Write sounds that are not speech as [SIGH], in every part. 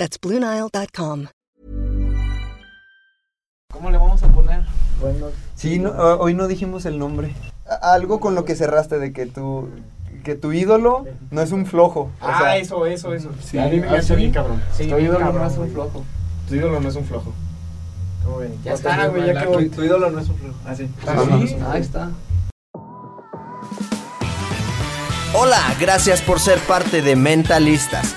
That's BlueNile.com. ¿Cómo le vamos a poner? Bueno, Sí, no, ah, hoy no dijimos el nombre. Algo con lo que cerraste de que tu, que tu ídolo no es un flojo. o Ah, sea, eso, eso, eso. Sí. a mí me Ah, hace sí. bien cabrón. Sí, tu bien ídolo cabrón, no es un güey. flojo. Tu ídolo no es un flojo. ¿cómo ven? Ya está, es güey, ya quedó. Tu, tu ídolo no es un flojo. Ah, sí. Así. Ahí está. Hola, gracias por ser parte de Mentalistas.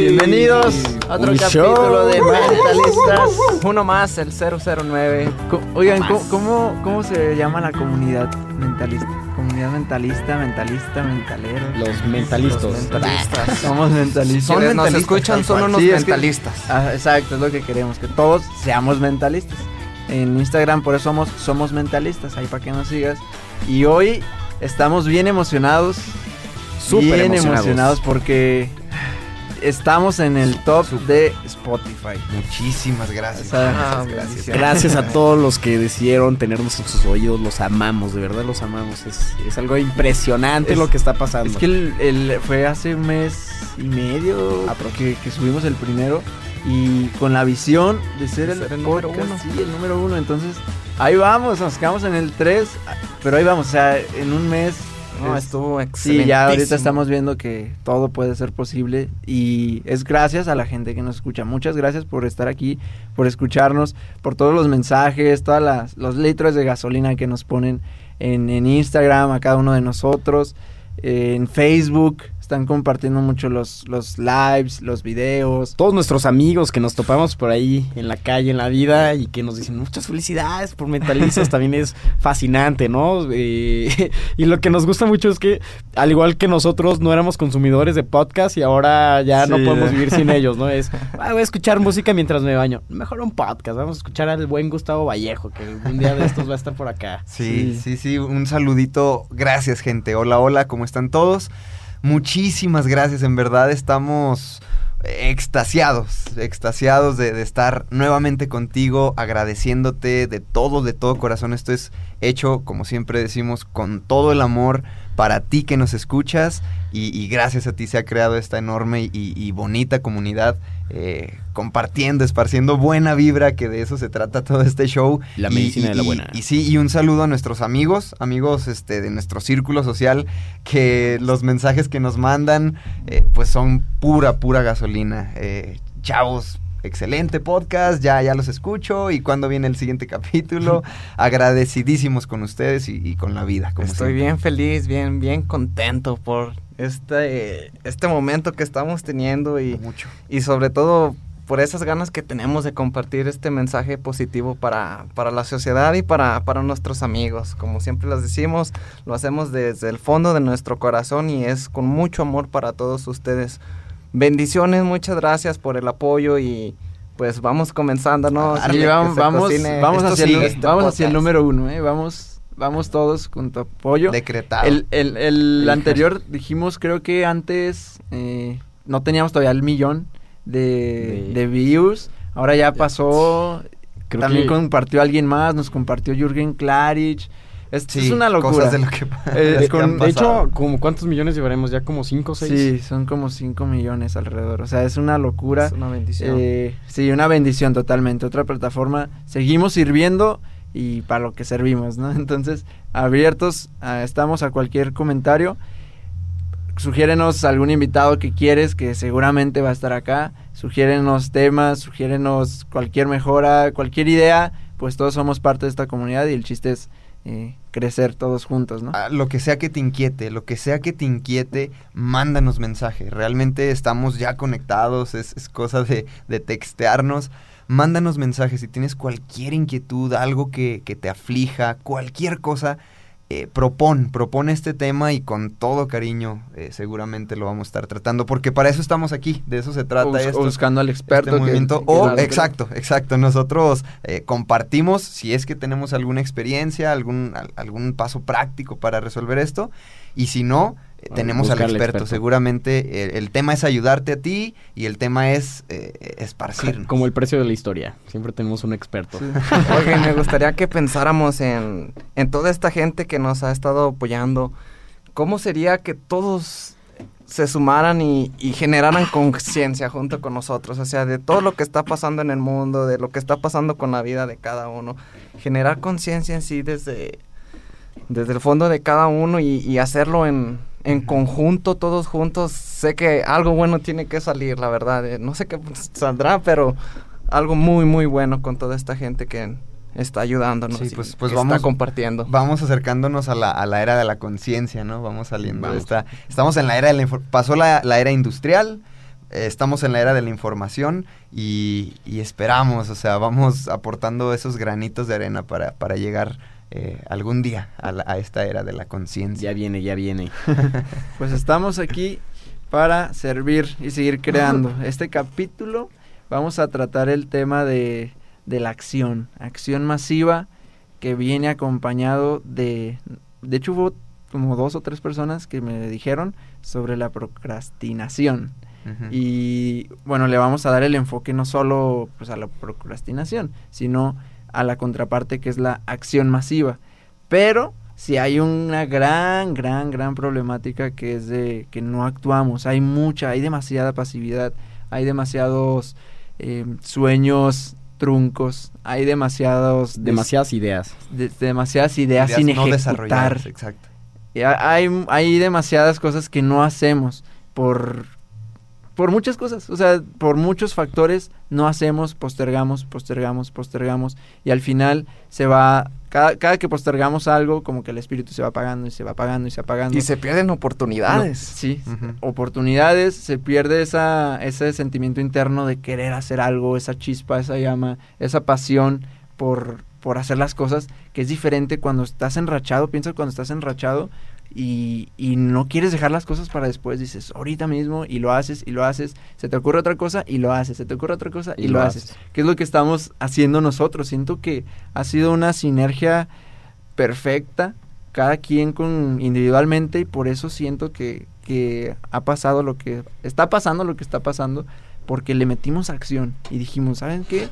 Bienvenidos a otro Un capítulo show. de [LAUGHS] Mentalistas. Uno más, el 009. Co- Oigan, ¿cómo, cómo, cómo se llama la comunidad mentalista? Comunidad mentalista, mentalista, mentalero. Los mentalistas. Los mentalistas. Somos mentalistas. Son Quienes nos mentalistas, escuchan tal son cual. unos Sí, es que- mentalistas. Ah, exacto, es lo que queremos, que todos seamos mentalistas. En Instagram por eso somos, somos mentalistas, ahí para que nos sigas. Y hoy estamos bien emocionados. Súper bien emocionados. emocionados porque estamos en el top de Spotify. Muchísimas gracias. O sea, Ah, gracias. Gracias a todos los que decidieron tenernos en sus oídos. Los amamos, de verdad los amamos. Es, es algo impresionante Es- lo que está pasando. Es que el, el- fue hace un mes y medio que, que subimos el primero y con la visión de ser De el, ser el número podcast, uno. Sí, el número uno. Entonces, ahí vamos, nos quedamos en el 3, pero ahí vamos, o sea, en un mes. No, es- estuvo Sí, excelente. ya ahorita estamos viendo que todo puede ser posible y es gracias a la gente que nos escucha. Muchas gracias por estar aquí, por escucharnos, por todos los mensajes, todos las, los litros de gasolina que nos ponen en, en Instagram a cada uno de nosotros, en Facebook. Están compartiendo mucho los, los lives, los videos. todos nuestros amigos que nos topamos por ahí en la calle, en la vida y que nos dicen muchas felicidades por mentalistas también es fascinante, ¿no? Eh, [LAUGHS] y lo que nos gusta mucho es que al igual que nosotros no éramos consumidores de podcast y ahora ya no podemos vivir sin ellos, ¿no? Es, [LAUGHS] "Ah, voy a escuchar música mientras me baño. Mejor un podcast, vamos a escuchar al buen Gustavo Vallejo que un día de estos va a estar por acá. Sí, sí, sí, un saludito. Gracias, gente. Hola, hola, ¿cómo están todos? Muchísimas gracias, en verdad estamos extasiados, extasiados de, de estar nuevamente contigo, agradeciéndote de todo, de todo corazón. Esto es hecho, como siempre decimos, con todo el amor para ti que nos escuchas y, y gracias a ti se ha creado esta enorme y, y bonita comunidad eh, compartiendo, esparciendo buena vibra, que de eso se trata todo este show. La medicina y- de la y- buena. Y, sí, y un saludo a nuestros amigos, amigos este, de nuestro círculo social, que los mensajes que nos mandan, eh, pues son pura, pura gasolina. Eh, chavos, excelente podcast, ya, ya los escucho. Y cuando viene el siguiente [LAUGHS] capítulo, agradecidísimos con ustedes y, y con la vida. Como Estoy siempre. bien feliz, bien, bien contento por este, este momento que estamos teniendo y, Mucho. y sobre todo por esas ganas que tenemos de compartir este mensaje positivo para, para la sociedad y para, para nuestros amigos. Como siempre les decimos, lo hacemos desde el fondo de nuestro corazón y es con mucho amor para todos ustedes. Bendiciones, muchas gracias por el apoyo y pues vamos comenzando, ¿no? Sí, vamos, vamos, cocine vamos hacia, el, este vamos hacia el número uno, ¿eh? Vamos, vamos todos con tu apoyo. Decretado. El, el, el [LAUGHS] anterior dijimos, creo que antes eh, no teníamos todavía el millón de, De- de views. Ahora ya pasó. Creo también que- compartió alguien más, nos compartió Jürgen Klarich. Sí, es una locura. cosas de lo que, Eh, de con- hecho, como ¿cuántos millones llevaremos? Ya como 5 o 6. Sí, son como 5 millones alrededor. O sea, es una locura. Es una bendición. Eh, sí, una bendición totalmente. Otra plataforma. Seguimos sirviendo y para lo que servimos, ¿no? [LAUGHS] Entonces, abiertos, ah, estamos a cualquier comentario. Sugiérenos algún invitado que quieres, que seguramente va a estar acá. Sugiérenos temas, sugiérenos cualquier mejora, cualquier idea. Pues todos somos parte de esta comunidad y el chiste es eh, crecer todos juntos, ¿no? Ah, lo que sea que te inquiete, lo que sea que te inquiete, mándanos mensaje. Realmente estamos ya conectados, es, cosa de, de textearnos. Mándanos mensajes si tienes cualquier inquietud, algo que, que te aflija, cualquier cosa. Eh, propon, propone este tema y con todo cariño eh, seguramente lo vamos a estar tratando, porque para eso estamos aquí, de eso se trata O bus- o esto. buscando al experto. este movimiento. que o, exacto, exacto. Nosotros eh, compartimos si es que tenemos alguna experiencia, algún, al- algún paso práctico para resolver esto. Y si no, eh, tenemos al experto. experto. Seguramente eh, el tema es ayudarte a ti y el tema es eh, esparcirnos. Como el precio de la historia. Siempre tenemos un experto. [LAUGHS] Oigan, me gustaría que pensáramos en, en toda esta gente que nos ha estado apoyando. ¿Cómo sería que todos se sumaran y, y generaran conciencia junto con nosotros? O sea, de todo lo que está pasando en el mundo, de lo que está pasando con la vida de cada uno. Generar conciencia en sí desde, desde el fondo de cada uno y, y hacerlo en, en conjunto, todos juntos. Sé que algo bueno tiene que salir, la verdad. eh, No sé qué saldrá, pero algo muy, muy bueno con toda esta gente que está ayudándonos Sí, y pues- pues que vamos- está compartiendo. Vamos acercándonos a la, a la era de la conciencia, ¿no? Vamos saliendo de Vamos. esta... Estamos en la era de la... Pasó la, la era industrial, eh, estamos en la era de la información y, y esperamos, o sea, vamos aportando esos granitos de arena para, para llegar eh, algún día a, la- a esta era de la conciencia. Ya viene, ya viene. [LAUGHS] Pues estamos aquí para servir y seguir creando. Este capítulo vamos a tratar el tema de, de la acción, acción masiva que viene acompañado de, de hecho hubo como dos o tres personas que me dijeron sobre la procrastinación. Y bueno, le vamos a dar el enfoque no solo pues, a la procrastinación, sino a la contraparte que es la acción masiva. Pero si hay una gran, gran, gran problemática que es de que no actuamos. Hay mucha, hay demasiada pasividad, hay demasiados eh, sueños truncos, hay demasiados... des- Demasiadas ideas. de- demasiadas ideas, sin no ejecutar. exacto. Hay, hay demasiadas cosas que no hacemos por, por muchas cosas. O sea, por muchos factores no hacemos, postergamos, postergamos, postergamos. Y al final se va, cada, cada que postergamos algo, como que el espíritu se va apagando y se va apagando y se va apagando. Y se pierden No, oportunidades. sí, oportunidades, se pierde esa, ese sentimiento interno de querer hacer algo, esa chispa, esa llama, esa pasión por, por hacer las cosas, que es diferente cuando estás enrachado, piensa cuando estás enrachado y, y no quieres dejar las cosas para después, dices ahorita mismo y lo haces y lo haces, se te ocurre otra cosa y lo haces, se te ocurre otra cosa y, lo, haces. ¿Qué es lo que estamos haciendo nosotros? Siento que ha sido una sinergia perfecta, cada quien con individualmente y por eso siento que, que ha pasado lo que está pasando lo que está pasando porque le metimos acción y dijimos, ¿saben qué?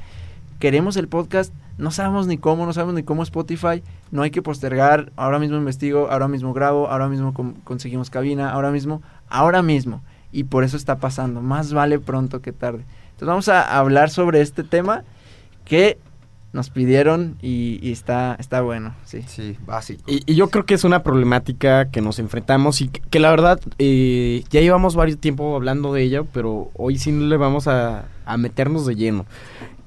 Queremos el podcast, no sabemos ni cómo, no sabemos ni cómo Spotify, no hay que postergar, ahora mismo investigo, ahora mismo grabo, ahora mismo conseguimos cabina, ahora mismo, ahora mismo. Y por eso está pasando, más vale pronto que tarde. Entonces vamos a hablar sobre este tema que nos pidieron y, y está, está bueno, sí. Sí, básico. Y, y yo creo que es una problemática que nos enfrentamos y que, que la verdad eh, ya llevamos varios tiempo hablando de ella, pero hoy sí le vamos a, a meternos de lleno.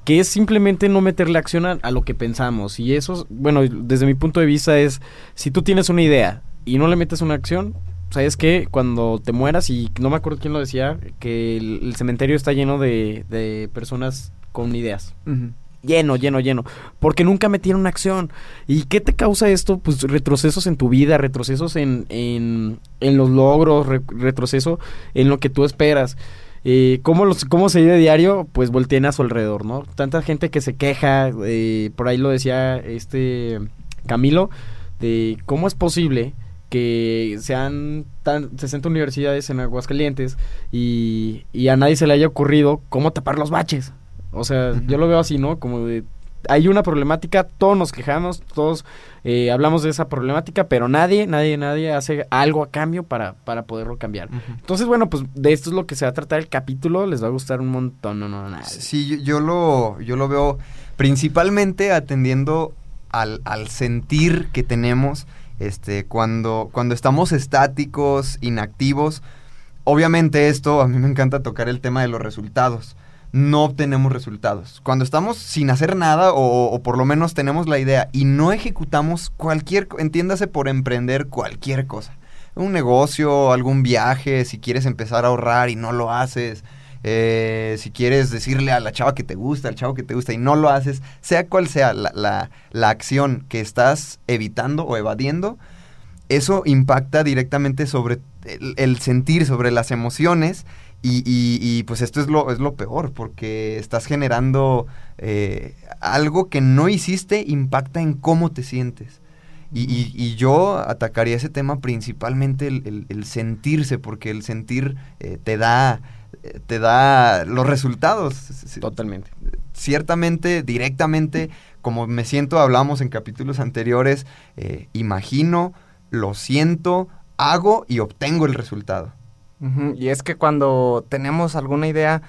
Que es simplemente no meterle acción a, a lo que pensamos. Y eso, bueno, desde mi punto de vista es, si tú tienes una idea y no le metes una acción, ¿sabes qué? Cuando te mueras, y no me acuerdo quién lo decía, que el, el cementerio está lleno de, de personas con ideas lleno, lleno, lleno, porque nunca metieron acción. ¿Y qué te causa esto? Pues retrocesos en tu vida, retrocesos en, en, en los logros, re- retroceso en lo que tú esperas. Eh, ¿cómo, los, ¿Cómo se vive diario? Pues volteen a su alrededor, ¿no? Tanta gente que se queja, eh, por ahí lo decía este Camilo, de cómo es posible que sean tan 60 universidades en Aguascalientes y, y a nadie se le haya ocurrido cómo tapar los baches. O sea, yo lo veo así, ¿no? Como de hay una problemática, todos nos quejamos, todos eh, hablamos de esa problemática, pero nadie, nadie, nadie hace algo a cambio para, para poderlo cambiar. Entonces, bueno, pues de esto es lo que se va a tratar el capítulo, les va a gustar un montón, no, no, nada. Sí, yo, yo lo, yo lo veo principalmente atendiendo al, al sentir que tenemos este, cuando, cuando estamos estáticos, inactivos. Obviamente esto, a mí me encanta tocar el tema de los resultados. No obtenemos resultados. Cuando estamos sin hacer nada o, por lo menos tenemos la idea y no ejecutamos cualquier, entiéndase por emprender cualquier cosa. Un negocio, algún viaje, si quieres empezar a ahorrar y no lo haces, eh, si quieres decirle a la chava que te gusta, al chavo que te gusta y no lo haces, sea cual sea la, la- acción que estás evitando o evadiendo, eso impacta directamente sobre el sentir, sobre las emociones. Y, y- y, pues esto es lo, es lo peor, porque estás generando eh, algo que no hiciste, impacta en cómo te sientes. Y, y- y yo atacaría ese tema principalmente el, el- el sentirse, porque el sentir eh, te da eh, te da los resultados. Totalmente. Ciertamente, directamente, como me siento, hablamos en capítulos anteriores, eh, imagino, lo siento, hago y obtengo el resultado. Y es que cuando tenemos alguna idea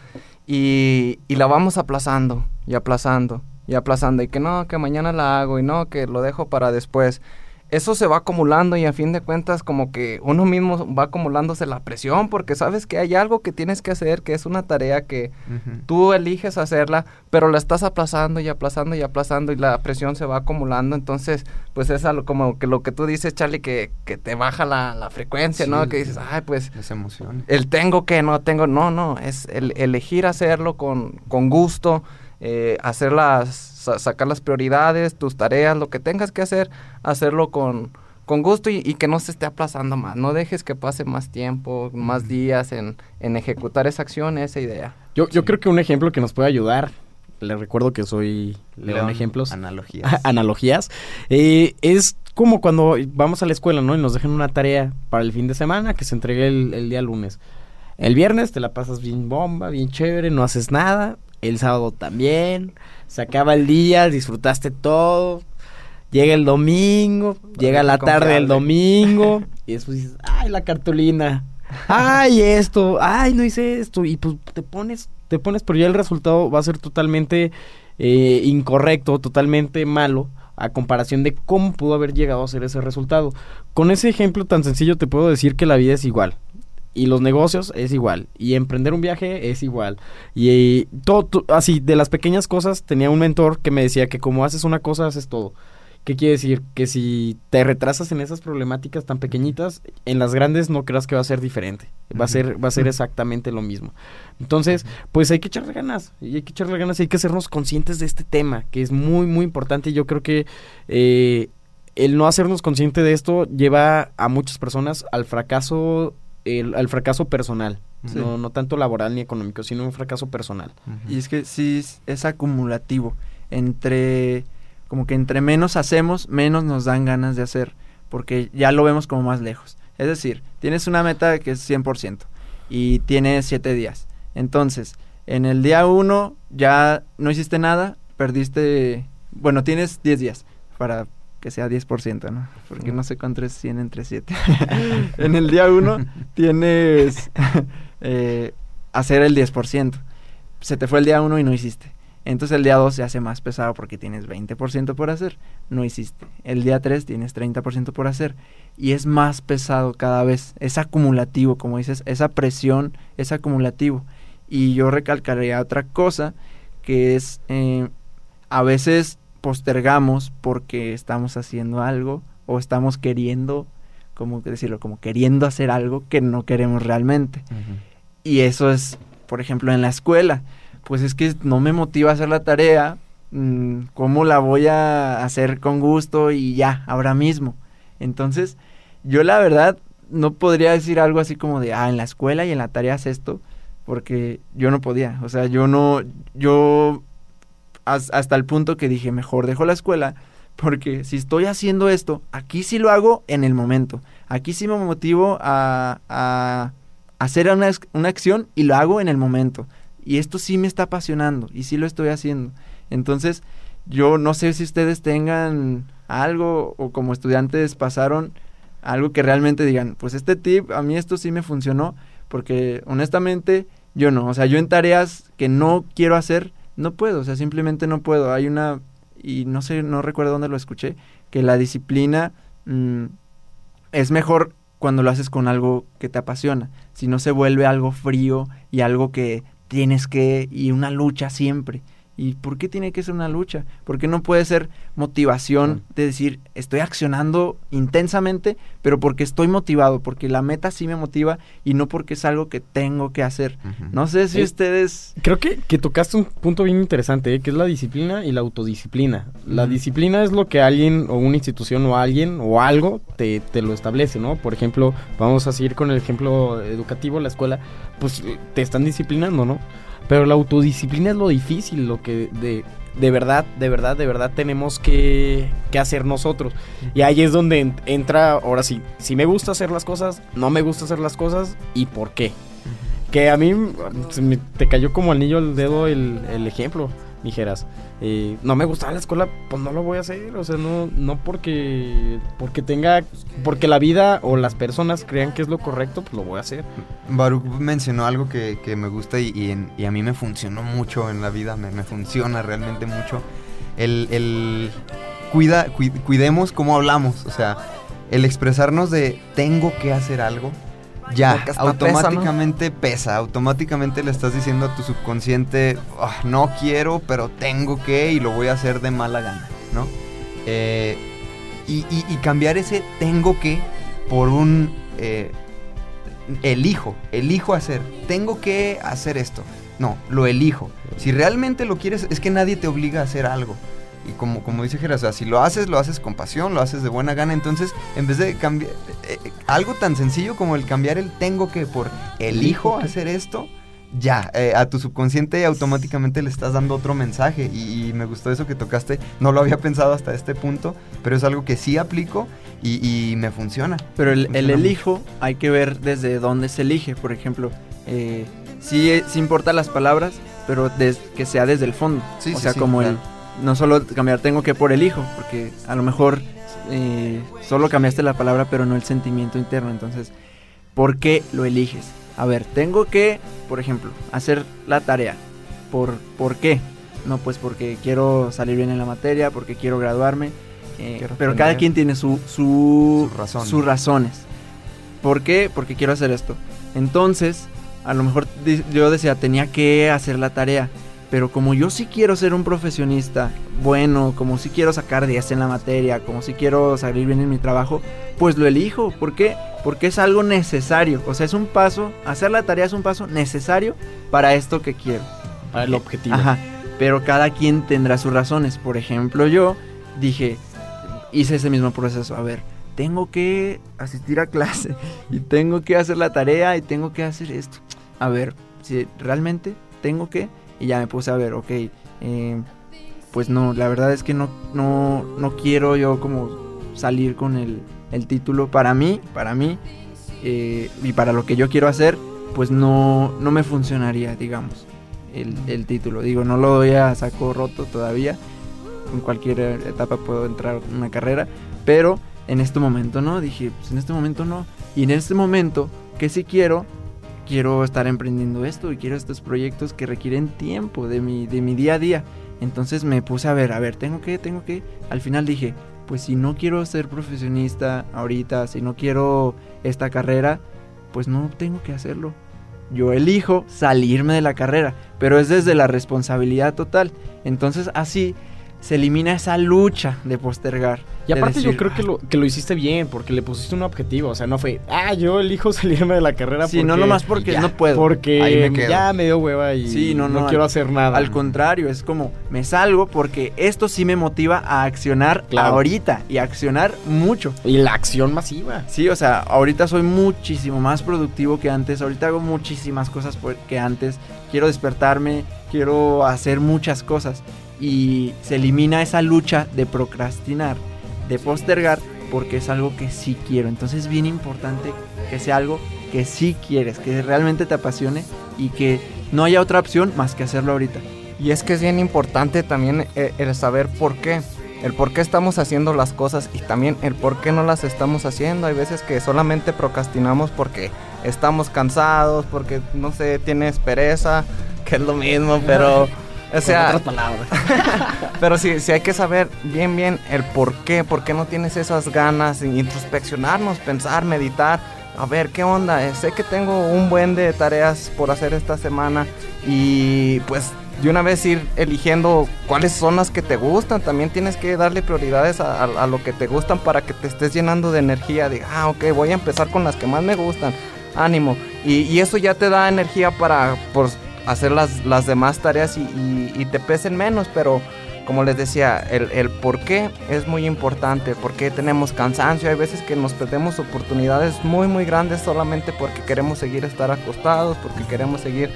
y, y la vamos aplazando y aplazando y aplazando y que no, que mañana la hago y no, que lo dejo para después, eso se va acumulando y a fin de cuentas como que uno mismo va acumulándose la presión porque sabes que hay algo que tienes que hacer, que es una tarea que tú eliges hacerla, pero la estás aplazando y aplazando y aplazando y la presión se va acumulando, entonces pues es algo como que lo que tú dices, Charlie, que, que te baja la, la frecuencia, Sí, ¿no? el- Que dices, ay, pues Las emociones. el tengo que, no tengo, no, no, es el elegir hacerlo con, con gusto, eh, hacer las, sa- sacar las prioridades, tus tareas, lo que tengas que hacer, hacerlo con, con gusto y, y que no se esté aplazando más, no dejes que pase más tiempo, más días en, en ejecutar esa acción, esa idea. Yo, yo creo que un ejemplo que nos puede ayudar, le recuerdo que soy León Ejemplos, Analogías. [LAUGHS] analogías, eh, es como cuando vamos a la escuela, ¿no? Y nos dejan una tarea para el fin de semana que se entregue el, el día lunes. El viernes te la pasas bien bomba, bien chévere, no haces nada. El sábado también. Se acaba el día, disfrutaste todo. Llega el domingo, llega la tarde del domingo. y después dices, ay, la cartulina. Ay, esto. Ay, no hice esto. Y pues te pones, te pones, pero ya el resultado va a ser totalmente eh, incorrecto, totalmente malo a comparación de cómo pudo haber llegado a ser ese resultado. Con ese ejemplo tan sencillo te puedo decir que la vida es igual. Y los negocios es igual. Y emprender un viaje es igual. Y, todo, to- así, de las pequeñas cosas, tenía un mentor que me decía que como haces una cosa, haces todo. ¿Qué quiere decir? Que si te retrasas en esas problemáticas tan pequeñitas, en las grandes no creas que va a ser diferente. Va a ser, va a ser exactamente lo mismo. Entonces, pues hay que echarle ganas. Y hay que echarle ganas y hay que hacernos conscientes de este tema, que es muy, muy importante. Y yo creo que eh, el no hacernos consciente de esto lleva a muchas personas al fracaso, el- al fracaso personal. Sí. No, no tanto laboral ni económico, sino un fracaso personal. Y es que sí es, es acumulativo. Entre, como que entre menos hacemos, menos nos dan ganas de hacer. Porque ya lo vemos como más lejos. Es decir, tienes una meta que es 100% y tienes 7 días. Entonces, en el día 1 ya no hiciste nada, perdiste, bueno, tienes 10 días para que sea 10%, ¿no? Porque no sé cuánto es 100 entre 7. [LAUGHS] en el día 1 tienes [LAUGHS] eh, hacer el 10%. Se te fue el día 1 y no hiciste. Entonces el día 2 se hace más pesado porque tienes 20% por hacer, no hiciste. El día 3 tienes 30% por hacer y es más pesado cada vez. Es acumulativo, como dices, esa presión es acumulativo. Y yo recalcaría otra cosa que es eh, a veces postergamos porque estamos haciendo algo o estamos queriendo, como decirlo, como queriendo hacer algo que no queremos realmente. Y eso es, por ejemplo, en la escuela. Pues es que no me motiva a hacer la tarea. mm, ¿Cómo la voy a hacer con gusto y ya, ahora mismo? Entonces, yo la verdad no podría decir algo así como de, ah, en la escuela y en la tarea haz esto, porque yo no podía. O sea, yo no, yo hasta el punto que dije, mejor dejo la escuela, porque si estoy haciendo esto, aquí sí lo hago en el momento. Aquí sí me motivo a, a hacer una, una acción y lo hago en el momento. Y esto sí me está apasionando y sí lo estoy haciendo. Entonces, yo no sé si ustedes tengan algo o como estudiantes pasaron algo que realmente digan, pues este tip, a mí esto sí me funcionó, porque honestamente yo no, o sea, yo en tareas que no quiero hacer, no puedo, o sea, simplemente no puedo. Hay una, y no sé, no recuerdo dónde lo escuché, que la disciplina mm, es mejor cuando lo haces con algo que te apasiona, si no se vuelve algo frío y algo que tienes que, y una lucha siempre. ¿Y por qué tiene que ser una lucha? ¿Por qué no puede ser motivación de decir, estoy accionando intensamente, pero porque estoy motivado, porque la meta sí me motiva y no porque es algo que tengo que hacer? No sé si Eh, ustedes... Creo que, que tocaste un punto bien interesante, ¿eh? que es la disciplina y la autodisciplina. La disciplina es lo que alguien o una institución o alguien o algo te, te lo establece, ¿no? Por ejemplo, vamos a seguir con el ejemplo educativo, la escuela, pues eh, te están disciplinando, ¿no? Pero la autodisciplina es lo difícil, lo que de, de verdad, de verdad, de verdad tenemos que, que hacer nosotros. Y ahí es donde en- entra, ahora sí, si me gusta hacer las cosas, no me gusta hacer las cosas y por qué. Que a mí se me- te cayó como anillo al dedo el, el ejemplo, dijeras. Eh, no me gustaba la escuela, pues no lo voy a hacer. O sea, no, no porque, porque tenga, porque la vida o las personas crean que es lo correcto, pues lo voy a hacer. Baruch mencionó algo que, que me gusta y, y en- y a mí me funcionó mucho en la vida, me, me funciona realmente mucho. El, el cuida, cui- cuidemos cómo hablamos, o sea, el expresarnos de tengo que hacer algo, ya, automáticamente pesa, automáticamente le estás diciendo a tu subconsciente, "Ah, no quiero, pero tengo que y lo voy a hacer de mala gana, ¿no? Eh, y, y- y cambiar ese tengo que por un eh, elijo, elijo hacer, tengo que hacer esto. No, lo elijo. Si realmente lo quieres, es que nadie te obliga a hacer algo. Y como, como dice Geras, o sea, si lo haces, lo haces con pasión, lo haces de buena gana. Entonces, en vez de cambiar eh, eh, algo tan sencillo como el cambiar el tengo que por elijo hacer esto, ya, eh, a tu subconsciente automáticamente le estás dando otro mensaje. Y, y me gustó eso que tocaste. No lo había pensado hasta este punto, pero es algo que sí aplico y, y me funciona. Pero el, elijo hay que ver desde dónde se elige. Por ejemplo, eh, sí, sí importan las palabras, pero des- que sea desde el fondo. Sí, o sí, sea, sí, como claro. el... No solo cambiar tengo que por elijo, porque a lo mejor eh, solo cambiaste la palabra, pero no el sentimiento interno. Entonces, ¿por qué lo eliges? A ver, tengo que, por ejemplo, hacer la tarea. ¿Por, ¿por qué? No, pues porque quiero salir bien en la materia, porque quiero graduarme. eh, pero cada quien tiene su, su, Sus razones. sus razones. ¿Por qué? Porque quiero hacer esto. Entonces, a lo mejor yo decía, tenía que hacer la tarea. Pero como yo sí quiero ser un profesionista bueno, como sí quiero sacar 10 en la materia, como sí quiero salir bien en mi trabajo, pues lo elijo. ¿Por qué? Porque es algo necesario. O sea, es un paso, hacer la tarea es un paso necesario para esto que quiero. Para el objetivo. Ajá, pero cada quien tendrá sus razones. Por ejemplo, yo dije, hice ese mismo proceso. A ver, tengo que asistir a clase [LAUGHS] y tengo que hacer la tarea y tengo que hacer esto. A ver, si realmente tengo que... Y ya me puse a ver, ok, eh, pues no, la verdad es que no, no, no quiero yo como salir con el, el título. Para mí, para mí, eh, y para lo que yo quiero hacer, pues no, no me funcionaría, digamos, el, el título. Digo, no lo doy a saco roto todavía. En cualquier etapa puedo entrar a una carrera. Pero en este momento no. Dije, pues en este momento no. Y en este momento, que sí quiero, quiero estar emprendiendo esto y quiero estos proyectos que requieren tiempo de mi, de mi día a día. Entonces me puse a ver, a ver, tengo que, tengo que. Al final dije, pues si no quiero ser profesionista ahorita, si no quiero esta carrera, pues no tengo que hacerlo. Yo elijo salirme de la carrera, pero es desde la responsabilidad total. Entonces así se elimina esa lucha de postergar. Y de aparte yo creo que "Ay, lo, que lo hiciste bien, porque le pusiste un objetivo. O sea, no fue, ah, yo elijo [LAUGHS] salirme de la carrera Sí, no nomás porque ya, no puedo. Porque me ya me dio hueva y Sí, no, no, no, quiero al- hacer nada. Al contrario, es como me salgo porque esto sí me motiva a accionar Claro. ahorita y a accionar mucho. Y la acción masiva. Sí, o sea, ahorita soy muchísimo más productivo que antes. Ahorita hago muchísimas cosas que antes. Quiero despertarme, quiero hacer muchas cosas. Y se elimina esa lucha de procrastinar, de postergar, porque es algo que sí quiero. Entonces es bien importante que sea algo que sí quieres, que realmente te apasione y que no haya otra opción más que hacerlo ahorita. Y es que es bien importante también eh, el saber por qué. El por qué estamos haciendo las cosas y también el por qué no las estamos haciendo. Hay veces que solamente procrastinamos porque estamos cansados, porque no sé, tienes pereza, que es lo mismo, pero... [LAUGHS] O sea, otras palabras. [LAUGHS] pero sí, sí hay que saber bien, bien el por qué, por qué no tienes esas ganas, de introspeccionarnos, pensar, meditar, a ver qué onda. Eh, sé que tengo un buen de tareas por hacer esta semana y pues de una vez ir eligiendo cuáles son las que te gustan. También tienes que darle prioridades a, a- a lo que te gustan para que te estés llenando de energía. De, ah, ok, voy a empezar con las que más me gustan. Ánimo. Y, y eso ya te da energía para pues, hacer las, las demás tareas y, te pesen menos. Pero como les decía, el, el por qué es muy importante. Porque tenemos cansancio. Hay veces que nos perdemos oportunidades muy, muy grandes solamente porque queremos seguir estar acostados, porque queremos seguir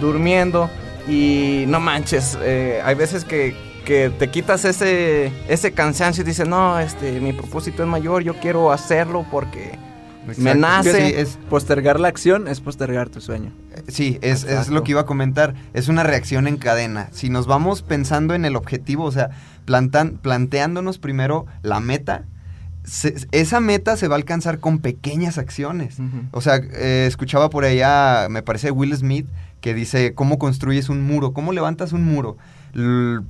durmiendo. Y no manches, eh, hay veces que, que te quitas ese, ese cansancio y dices, no, este, mi propósito es mayor, yo quiero hacerlo porque me Exacto. nace. Sí, es, Postergar la acción es postergar tu sueño. Sí, es, lo que iba a comentar. Es una reacción en cadena. Si nos vamos pensando en el objetivo, o sea, plantan, planteándonos primero la meta, se- esa meta se va a alcanzar con pequeñas acciones. O sea, eh, escuchaba por allá, me parece Will Smith, que dice, ¿cómo construyes un muro? ¿Cómo levantas un muro?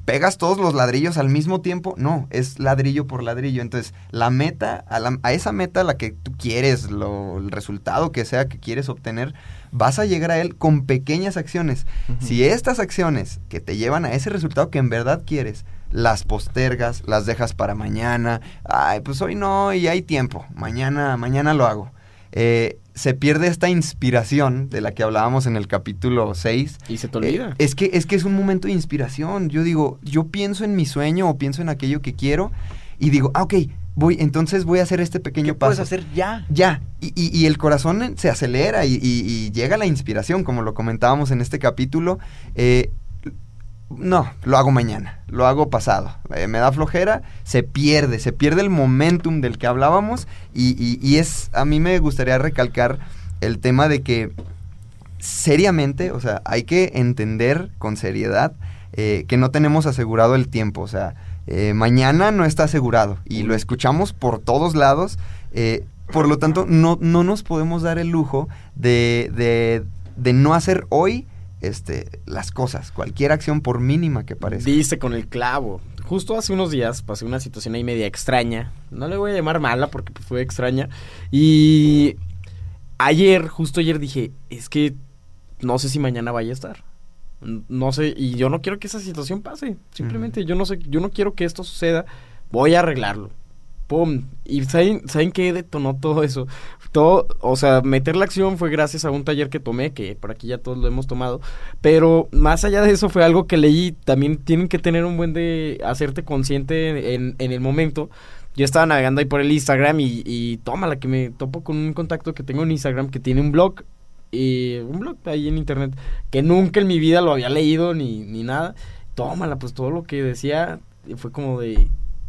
¿Pegas todos los ladrillos al mismo tiempo? No, es ladrillo por ladrillo. Entonces, la meta, a, la- a esa meta, la que tú quieres, lo, el resultado que sea que quieres obtener, vas a llegar a él con pequeñas acciones. Si estas acciones que te llevan a ese resultado que en verdad quieres, las postergas, las dejas para mañana, ay, pues hoy no y hay tiempo, mañana, mañana lo hago. Eh, se pierde esta inspiración de la que hablábamos en el capítulo 6. Y se te olvida. Eh, es, que, es que es un momento de inspiración. Yo digo, yo pienso en mi sueño o pienso en aquello que quiero y digo, ah, ok, voy, entonces voy a hacer este pequeño ¿Qué paso. puedes hacer ya? Ya, y, y- y el corazón se acelera y, y- y llega la inspiración, como lo comentábamos en este capítulo. Eh, no, lo hago mañana, lo hago pasado. Eh, me da flojera, se pierde, se pierde el momentum del que hablábamos y, es, a mí me gustaría recalcar el tema de que seriamente, o sea, hay que entender con seriedad eh, que no tenemos asegurado el tiempo, o sea, eh, mañana no está asegurado y lo escuchamos por todos lados, por lo tanto no, no nos podemos dar el lujo de, de, de no hacer hoy este, las cosas, cualquier acción por mínima que parezca. Diste con el clavo. Justo hace unos días pasé una situación ahí media extraña. No le voy a llamar mala porque fue extraña. Y ayer, justo ayer dije, es que no sé si mañana vaya a estar. No sé, y yo no quiero que esa situación pase. Simplemente yo no sé, yo no quiero que esto suceda. Voy a arreglarlo. ¡Pum! ¿Y saben, ¿saben qué detonó todo eso? Todo, o sea, meter la acción fue gracias a un taller que tomé, que por aquí ya todos lo hemos tomado. Pero más allá de eso fue algo que leí. También tienen que tener un buen de hacerte consciente en, en el momento. Yo estaba navegando ahí por el Instagram y, y tómala, que me topo con un contacto que tengo en Instagram que tiene un blog. Y un blog ahí en internet que nunca en mi vida lo había leído ni, ni nada. Tómala, pues todo lo que decía fue como de.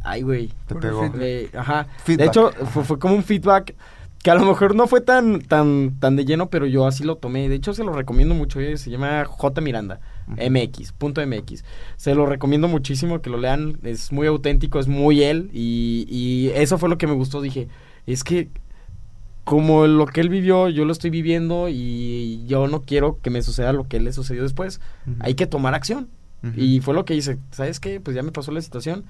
Ay, güey. Te pegó. de- ajá. Feedback. De hecho, fue, fue como un feedback que a lo mejor no fue tan, tan, tan de lleno, pero yo así lo tomé. De hecho, se lo recomiendo mucho. eh, Se llama J. Miranda. MX, punto MX. Se lo recomiendo muchísimo que lo lean. Es muy auténtico, es muy él. Y, y eso fue lo que me gustó. Dije, es que como lo que él vivió, yo lo estoy viviendo y yo no quiero que me suceda lo que él le sucedió después. Hay que tomar acción. Y fue lo que hice. ¿Sabes qué? Pues ya me pasó la situación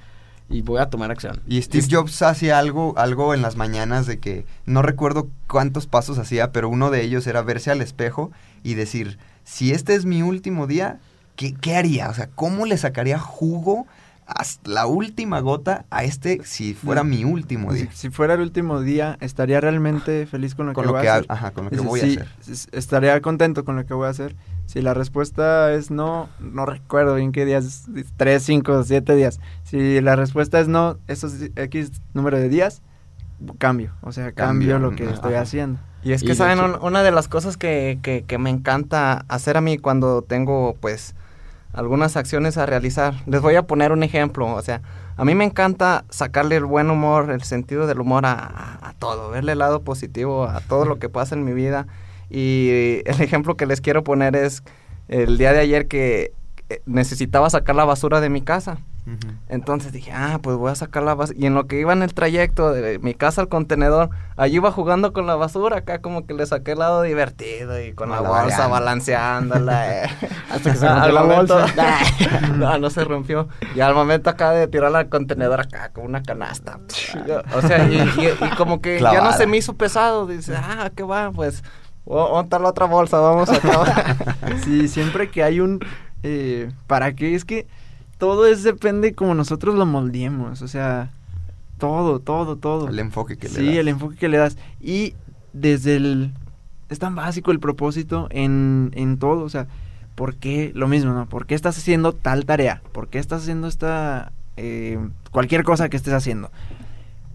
y voy a tomar acción. Y Steve Jobs hacía algo, algo en las mañanas de que no recuerdo cuántos pasos hacía, pero uno de ellos era verse al espejo y decir, si este es mi último día, ¿qué, qué haría? O sea, ¿cómo le sacaría jugo hasta la última gota a este si fuera Mm. mi último día? si fuera el último día, ¿estaría realmente feliz con lo Con que lo voy que, a ha- hacer? ajá, con lo que voy sí, a hacer. Estaría contento con lo que voy a hacer. Si la respuesta es no, no recuerdo bien qué días, tres, cinco, siete días. Si la respuesta es no, esos X número de días, cambio. O sea, cambio, Cambio, lo que ajá. estoy haciendo. Y es que, ¿saben? hecho- Una de las cosas que, que, que me encanta hacer a mí cuando tengo, pues, algunas acciones a realizar. Les voy a poner un ejemplo. O sea, a mí me encanta sacarle el buen humor, el sentido del humor a, a- a todo, verle el lado positivo a todo lo que pasa en mi vida. Y el ejemplo que les quiero poner es el día de ayer que eh, necesitaba sacar la basura de mi casa. Entonces dije, ah, pues voy a sacar la basura. Y en lo que iba en el trayecto de mi casa al contenedor, allí iba jugando con la basura, acá como que le saqué el lado divertido y con la bolsa balanceándola. eh. [LAUGHS] Hasta que se [LAUGHS] rompió la momento- bolsa. [LAUGHS] no, no se rompió. Y al momento acá de tirarla al contenedor acá, con una canasta. o sea, y, y- y como que ya no se me hizo pesado. Dice, ah, ¿qué va? Pues, ¿dónde está la otra bolsa? Vamos a acabar. [LAUGHS] Sí, siempre que hay un... eh, ¿Para qué? Es que todo es depende como nosotros lo moldeemos. O sea, todo, todo, todo. El enfoque que le Sí, das. el enfoque que le das. Y desde el... Es tan básico el propósito en, en todo. O sea, ¿por qué? Lo mismo, ¿no? ¿Por qué estás haciendo tal tarea? ¿Por qué estás haciendo esta... eh, cualquier cosa que estés haciendo?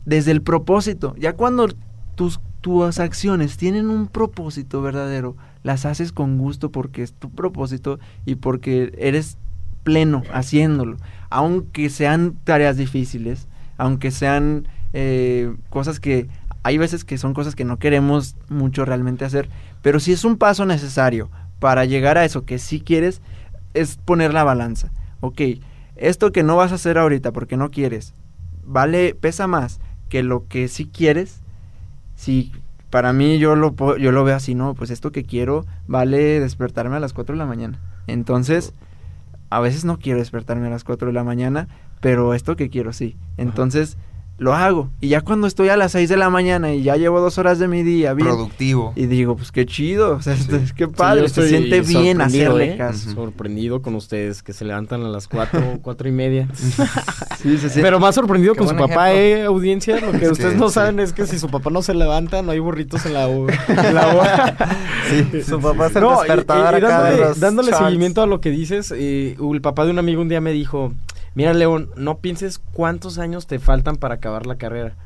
Desde el propósito. Ya cuando tus, tus acciones tienen un propósito verdadero, las haces con gusto porque es tu propósito y porque eres pleno haciéndolo. Aunque sean tareas difíciles, aunque sean eh, cosas que hay veces que son cosas que no queremos mucho realmente hacer, pero si es un paso necesario para llegar a eso que sí quieres, es poner la balanza. Ok, esto que no vas a hacer ahorita porque no quieres, vale, pesa más que lo que sí quieres. Si para mí yo lo, yo lo veo así, no, pues esto que quiero vale despertarme a las 4 de la mañana. Entonces, a veces no quiero despertarme a las 4 de la mañana, pero esto que quiero sí. Entonces, lo hago. Y ya cuando estoy a las 6 de la mañana y ya llevo dos horas de mi día bien, Productivo. y digo, pues qué chido, o sea, Sí. es- qué Sí, padre, yo se siente bien sorprendido, hacerle ¿eh? caso. Sorprendido con ustedes que se levantan a las cuatro, [LAUGHS] cuatro y media. [LAUGHS] Sí, se siente- Pero más sorprendido Qué con su papá, ejemplo. eh, audiencia. Lo que Es ustedes que no sí. saben es que si su papá no se levanta, no hay burritos en la U. en la [LAUGHS] U. Su papá es el No, y- despertador y, y acá de dándole, los dándole seguimiento a lo que dices, eh, el papá de un amigo un día me dijo, mira León, no pienses cuántos años te faltan para acabar la carrera.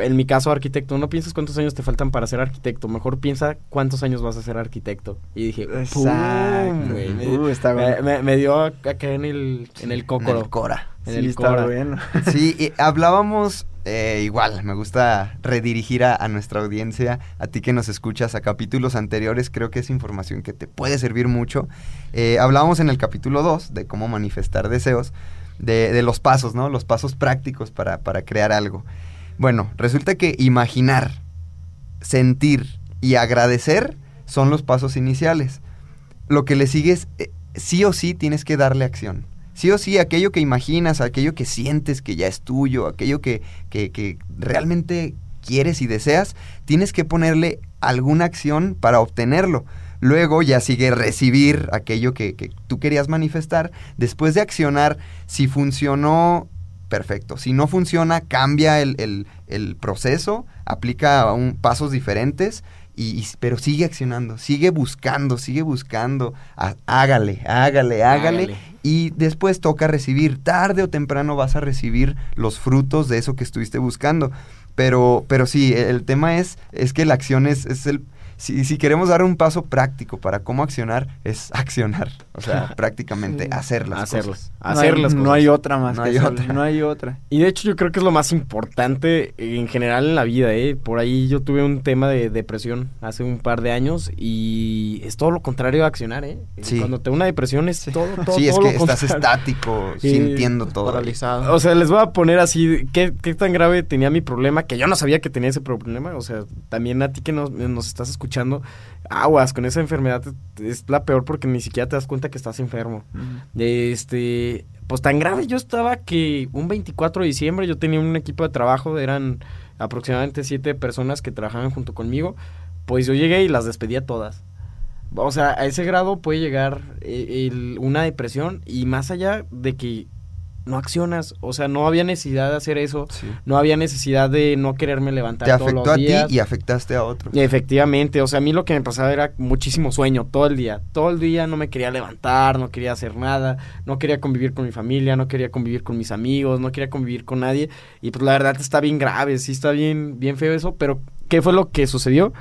En mi caso, arquitecto, no pienses cuántos años te faltan para ser arquitecto, mejor piensa cuántos años vas a ser arquitecto. Y dije. Exacto. güey, me, Uh, está me- bueno. me- me dio acá en el, en el En cócoro. el Cora. en Sí, el está Cora. bueno. [LAUGHS] Sí, y hablábamos eh, igual, me gusta redirigir a, a nuestra audiencia, a ti que nos escuchas a capítulos anteriores, creo que es información que te puede servir mucho. Eh, hablábamos en el capítulo 2 de cómo manifestar deseos, de, de los pasos, ¿no? Los pasos prácticos para, para crear algo. Bueno, resulta que imaginar, sentir y agradecer son los pasos iniciales. Lo que le sigue es, eh, sí o sí tienes que darle acción. Sí o sí, aquello que imaginas, aquello que sientes que ya es tuyo, aquello que, que, que realmente quieres y deseas, tienes que ponerle alguna acción para obtenerlo. Luego ya sigue recibir aquello que, que tú querías manifestar. Después de accionar, si funcionó, perfecto. Si no funciona, cambia el, el- el proceso, aplica un- pasos diferentes, y, y- pero sigue accionando, sigue buscando, sigue buscando. Há- hágale, hágale, hágale. Hágale. Y después toca recibir, tarde o temprano vas a recibir los frutos de eso que estuviste buscando. Pero, pero sí, el tema es, es que la acción es, es el... Si, si queremos dar un paso práctico para cómo accionar, es [LAUGHS] accionar. O sea, [LAUGHS] prácticamente hacer las Hacerlas. cosas. No Hacer hay, las no hay otra más. No que hay otra. No hay otra. Y de hecho yo creo que es lo más importante en general en la vida, ¿eh? Por ahí yo tuve un tema de depresión hace un par de años y es todo lo contrario a accionar, ¿eh? Sí. Cuando te da una depresión es todo, [LAUGHS] todo, sí, es todo que lo estás estático, Y sintiendo todo. Paralizado. O sea, les voy a poner así, ¿qué, qué tan grave tenía mi problema? Que yo no sabía que tenía ese problema. O sea, también a ti que nos, nos estás escuchando, aguas, con esa enfermedad es la peor porque ni siquiera te das cuenta que estás enfermo. Este, pues tan grave yo estaba que un 24 de diciembre yo tenía un equipo de trabajo, eran aproximadamente siete personas que trabajaban junto conmigo, pues yo llegué y las despedí a todas. O sea, a ese grado puede llegar eh, el- una depresión y más allá de que no accionas, o sea, no había necesidad de hacer eso, Sí. no había necesidad de no quererme levantar Te todos afectó los a ti días. y afectaste a otros. Efectivamente, o sea, a mí lo que me pasaba era muchísimo sueño todo el día. Todo el día no me quería levantar, no quería hacer nada, no quería convivir con mi familia, no quería convivir con mis amigos, no quería convivir con nadie. Y pues la verdad está bien grave, sí está bien, bien feo eso, pero ¿qué fue lo que sucedió?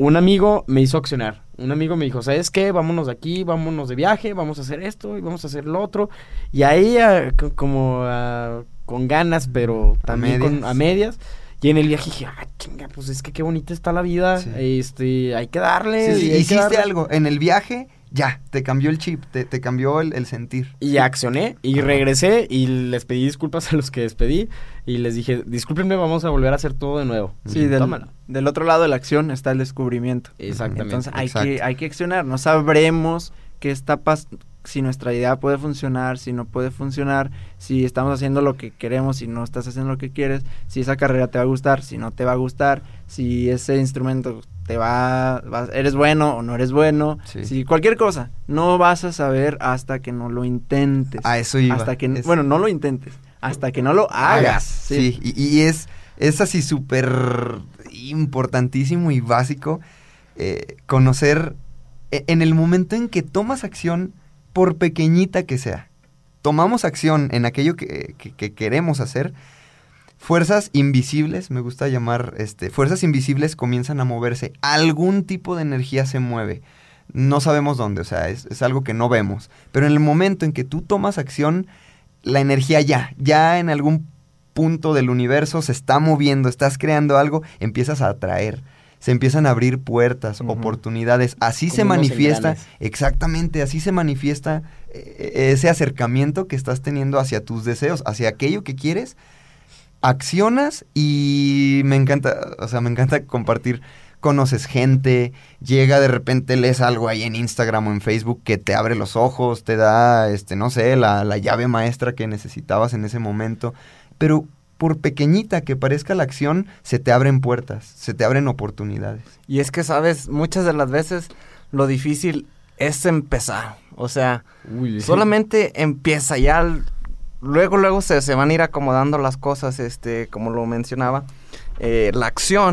Un amigo me hizo accionar. Un amigo me dijo, ¿sabes qué? Vámonos de aquí, vámonos de viaje, vamos a hacer esto y vamos a hacer lo otro. Y ahí, ah, co- como ah, con ganas, pero A también con- medias. a medias. Y en el viaje dije, ah, chinga, pues es que qué bonita está la vida. Sí. Este, hay que darle. Sí, sí, que hiciste darle". algo en el viaje, ya, te cambió el chip, te, te cambió el, el sentir. Y accioné y regresé y les pedí disculpas a los que despedí y les dije, discúlpenme, vamos a volver a hacer todo de nuevo. Sí, del, del otro lado de la acción está el descubrimiento. Exactamente. Entonces hay exacto. que, hay que accionar. No sabremos qué está pasando, si nuestra idea puede funcionar, si no puede funcionar, si estamos haciendo lo que queremos, si no estás haciendo lo que quieres, si esa carrera te va a gustar, si no te va a gustar, si ese instrumento te va, va- eres bueno o no eres bueno, Sí. si cualquier cosa, no vas a saber hasta que no lo intentes. A eso iba. Hasta que, Es- bueno, no lo intentes, hasta que no lo hagas. Sí, y, y es, es así súper importantísimo y básico eh, conocer e- en el momento en que tomas acción, por pequeñita que sea, tomamos acción en aquello que, que- que queremos hacer, fuerzas invisibles, me gusta llamar, este, fuerzas invisibles comienzan a moverse, algún tipo de energía se mueve. No sabemos dónde, o sea, es, es algo que no vemos. Pero en el momento en que tú tomas acción, la energía ya, ya en algún punto del universo se está moviendo, estás creando algo, empiezas a atraer. Se empiezan a abrir puertas, oportunidades. Así Como se manifiesta, exactamente, así se manifiesta eh, ese acercamiento que estás teniendo hacia tus deseos, hacia aquello que quieres. Accionas y me encanta, o sea, me encanta compartir. Conoces gente, llega de repente, lees algo ahí en Instagram o en Facebook que te abre los ojos, te da, este, no sé, la, la llave maestra que necesitabas en ese momento. Pero por pequeñita que parezca la acción, se te abren puertas, se te abren oportunidades. Y es que, sabes, muchas de las veces lo difícil es empezar. O sea, Uy, sí. [LAUGHS] solamente empieza ya. Luego, luego se, se van a ir acomodando las cosas, este, como lo mencionaba. Eh, la acción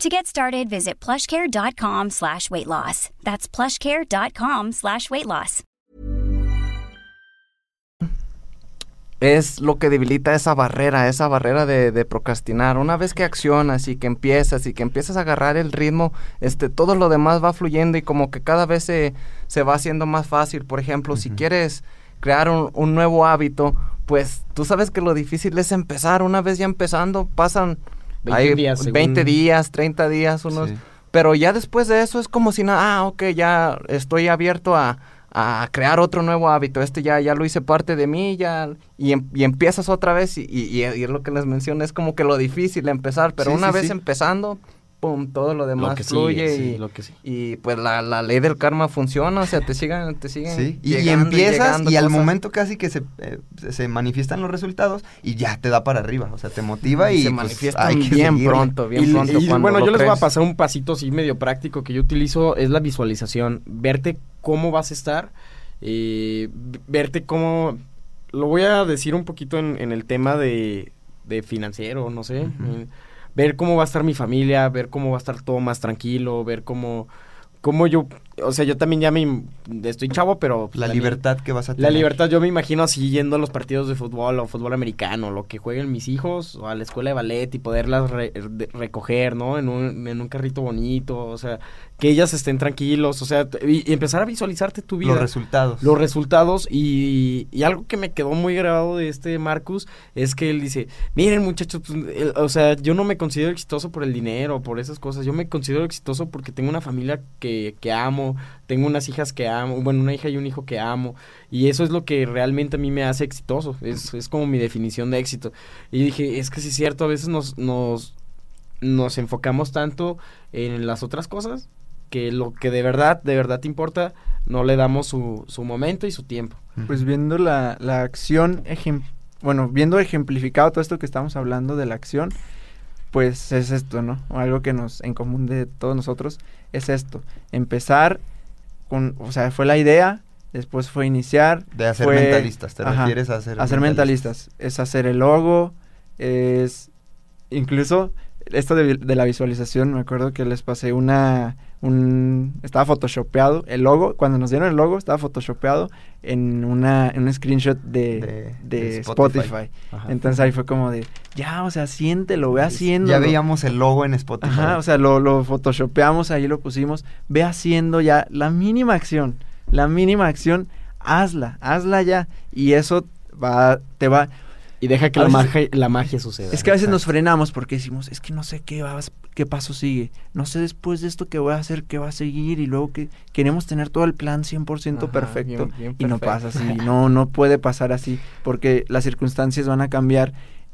To get started, visit plushcare.com slash weight loss. That's plushcare.com slash weight loss. es lo que debilita esa barrera, esa barrera de, de procrastinar. Una vez que accionas y que empiezas y que empiezas a agarrar el ritmo, este, todo lo demás va fluyendo y como que cada vez se, se va haciendo más fácil. Por ejemplo, si quieres crear un, un nuevo hábito, pues tú sabes que lo difícil es empezar. Una vez ya empezando, pasan 20 ahí días, según- 20 días, 30 días, unos... Sí. Pero ya después de eso es como si nada, ah, ok, ya estoy abierto a, a crear otro nuevo hábito. Este ya, ya lo hice parte de mí, ya. Y, em- y empiezas otra vez, y, y- y es lo que les menciono, es como que lo difícil empezar, pero Sí, una sí, vez sí. empezando, pum, todo lo demás Lo que fluye sigue, sí, y, lo que sí. y pues la, la ley del karma funciona, o sea, te siguen, te siguen. Sí, y, y empiezas y al momento casi que se, eh, se- manifiestan los resultados y ya te da para arriba, o sea, te motiva y se pues, hay que bien pronto, bien y, pronto. y, bueno, yo les voy a pasar un pasito así medio práctico que yo utilizo, es la visualización, verte cómo vas a estar, eh, verte cómo, lo voy a decir un poquito en, en el tema de, de financiero, no sé, eh, ver cómo va a estar mi familia, ver cómo va a estar todo más tranquilo, ver cómo, cómo yo, o sea, yo también ya me, estoy chavo, pero... pues, La libertad que vas a tener. la libertad, yo me imagino así yendo a los partidos de fútbol o fútbol americano, lo que jueguen mis hijos, o a la escuela de ballet y poderlas re- de- recoger, ¿no? En un, en un carrito bonito, o sea, que ellas estén tranquilos, o sea, y, y empezar a visualizarte tu vida. Los resultados. Los resultados y, y algo que me quedó muy grabado de este Marcus es que él dice, miren muchachos, pues, el- o sea, yo no me considero exitoso por el dinero, por esas cosas, yo me considero exitoso porque tengo una familia que, que amo, tengo unas hijas que amo, bueno, una hija y un hijo que amo, y eso es lo que realmente a mí me hace exitoso, es, es como mi definición de éxito. Y dije, es que sí es cierto, a veces nos, nos, nos enfocamos tanto en las otras cosas que lo que de verdad, de verdad te importa, no le damos su, su momento y su tiempo. Pues viendo la, la acción, ejem- bueno, viendo ejemplificado todo esto que estamos hablando de la acción, pues es esto, ¿no? Algo que nos en común de todos nosotros es esto, empezar con, o sea, fue la idea, después fue iniciar, De hacer fue- mentalistas, te ajá, refieres a hacer hacer mentalistas, es hacer el logo, es incluso esto de, de la visualización, me acuerdo que les pasé una, un, estaba photoshopeado, el logo, cuando nos dieron el logo estaba photoshopeado en una, en un screenshot de, De- Spotify. Entonces ahí fue como de, ya, o sea, siéntelo, ve haciendo. Ya veíamos el logo en Spotify. Ajá, o sea, lo, lo photoshopeamos, ahí lo pusimos. Ve haciendo ya la mínima acción, la mínima acción, hazla, hazla ya. Y eso va, te va... Y deja que A la veces- magia, la magia suceda. Es que a veces nos frenamos porque decimos, es que no sé qué, va, qué paso sigue. No sé después de esto qué voy a hacer, qué va a seguir. Y luego que queremos tener todo el plan 100% Ajá, perfecto. bien- bien y no perfecto. pasa así, no, no [LAUGHS] puede pasar así. Porque las circunstancias van a cambiar.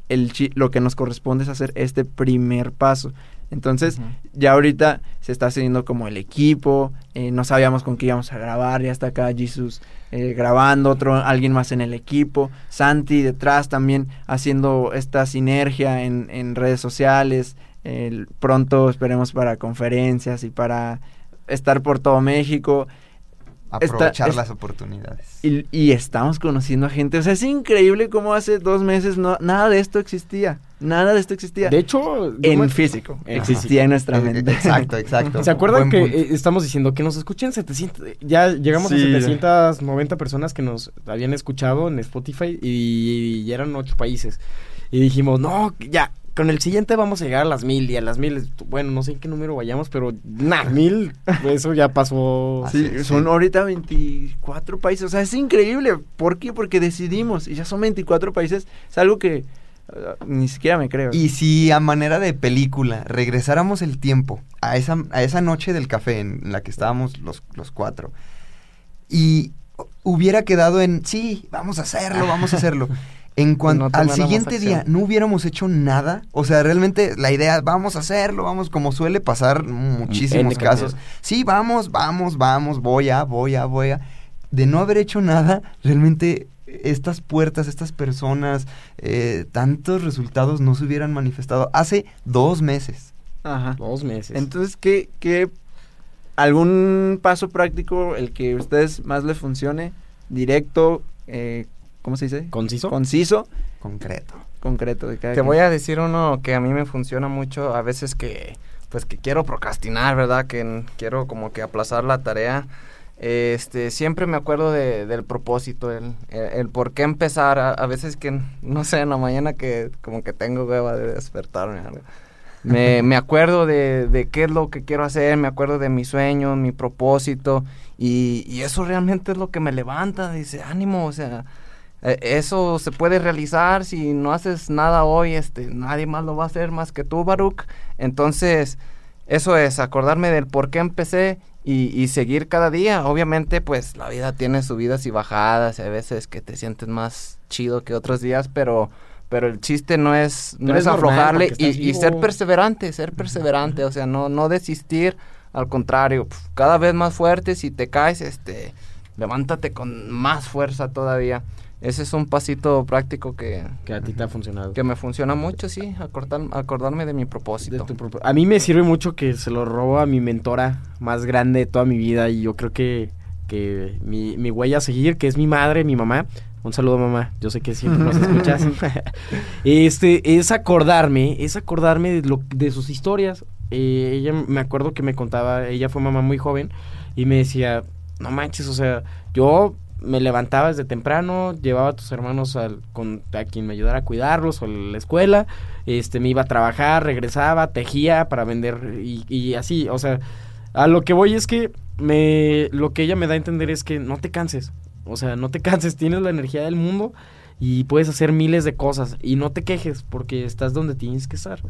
El lo que nos corresponde es hacer este primer paso. Entonces, ya ahorita se está haciendo como el equipo, eh, no sabíamos con qué íbamos a grabar, ya está acá Jesus eh, grabando, otro, alguien más en el equipo, Santi detrás también haciendo esta sinergia en, en redes sociales, pronto esperemos para conferencias y para estar por todo México. Aprovechar las oportunidades. Y, y estamos conociendo a gente. O sea, es increíble cómo hace dos meses no, nada de esto existía. Nada de esto existía. De hecho, en me- físico. Existía en nuestra Eh, mente. Exacto, exacto. ¿Se acuerdan Buen que punto. eh, estamos diciendo que nos escuchen 700? Ya llegamos Sí. a 790 personas que nos habían escuchado en Spotify y, y eran ocho países. Y dijimos, no, ya, con el siguiente vamos a llegar a las mil y a las mil, bueno, no sé en qué número vayamos, pero nada, [LAUGHS] mil, eso ya pasó. Sí, son ahorita 24 países. O sea, es increíble. ¿Por qué? Porque decidimos. Y ya son 24 países. Es algo que uh, ni siquiera me creo. Y si a manera de película regresáramos el tiempo a esa, a esa noche del café en la que estábamos los, los cuatro y hubiera quedado en, sí, vamos a hacerlo, vamos a hacerlo. [LAUGHS] En cuanto No al siguiente día no hubiéramos hecho nada, o sea, realmente la idea, vamos a hacerlo, vamos, como suele pasar en muchísimos N casos. cantidad. Sí, vamos, vamos, vamos, voy a, voy a, voy a. De no haber hecho nada, realmente estas puertas, estas personas, eh, tantos resultados no se hubieran manifestado hace dos meses. Ajá. Dos meses. Entonces, ¿qué, qué, algún paso práctico, el que a ustedes más les funcione? Directo, eh, ¿cómo se dice? ¿Conciso? Conciso, Concreto. concreto de cada Te quien. voy a decir uno que a mí me funciona mucho, a veces que pues que quiero procrastinar, ¿verdad? Que quiero como que aplazar la tarea. Este, siempre me acuerdo de- del propósito, el, el, el por qué empezar. A, a veces que, no sé, en la mañana que como que tengo hueva de despertarme. Me, me acuerdo de, de qué es lo que quiero hacer, me acuerdo de mis sueños, mi propósito. Y, y eso realmente es lo que me levanta, dice, ánimo, o sea, eh, eso se puede realizar si no haces nada hoy, este, nadie más lo va a hacer más que tú, Baruch. Entonces, eso es, acordarme del por qué empecé y, y seguir cada día. Obviamente, pues la vida tiene subidas y bajadas, y hay veces que te sientes más chido que otros días, pero, pero el chiste no es, no es, aflojarle y, y ser perseverante, ser perseverante, o sea, no, no desistir, al contrario, cada vez más fuerte, si te caes, este, levántate con más fuerza todavía. Ese es un pasito práctico que, Que a ti te ha funcionado. que me funciona mucho, sí, acordar, acordarme de mi De propósito. tu propo- A mí me sirve mucho que se lo robo a mi mentora más grande de toda mi vida y yo creo que, que mi, mi huella a seguir, que es mi madre, mi mamá. Un saludo mamá, yo sé que siempre nos escuchas. [LAUGHS] este, es acordarme, es acordarme de, lo, de sus historias. Eh, ella me acuerdo que me contaba, ella fue mamá muy joven y me decía, no manches, o sea, yo me levantaba desde temprano, llevaba a tus hermanos al, con, a quien me ayudara a cuidarlos o a la escuela, este, me iba a trabajar, regresaba, tejía para vender y, y así, o sea, a lo que voy es que me, lo que ella me da a entender es que no te canses, o sea, no te [LAUGHS] canses, tienes la energía del mundo y puedes hacer miles de cosas y no te quejes porque estás donde tienes que estar.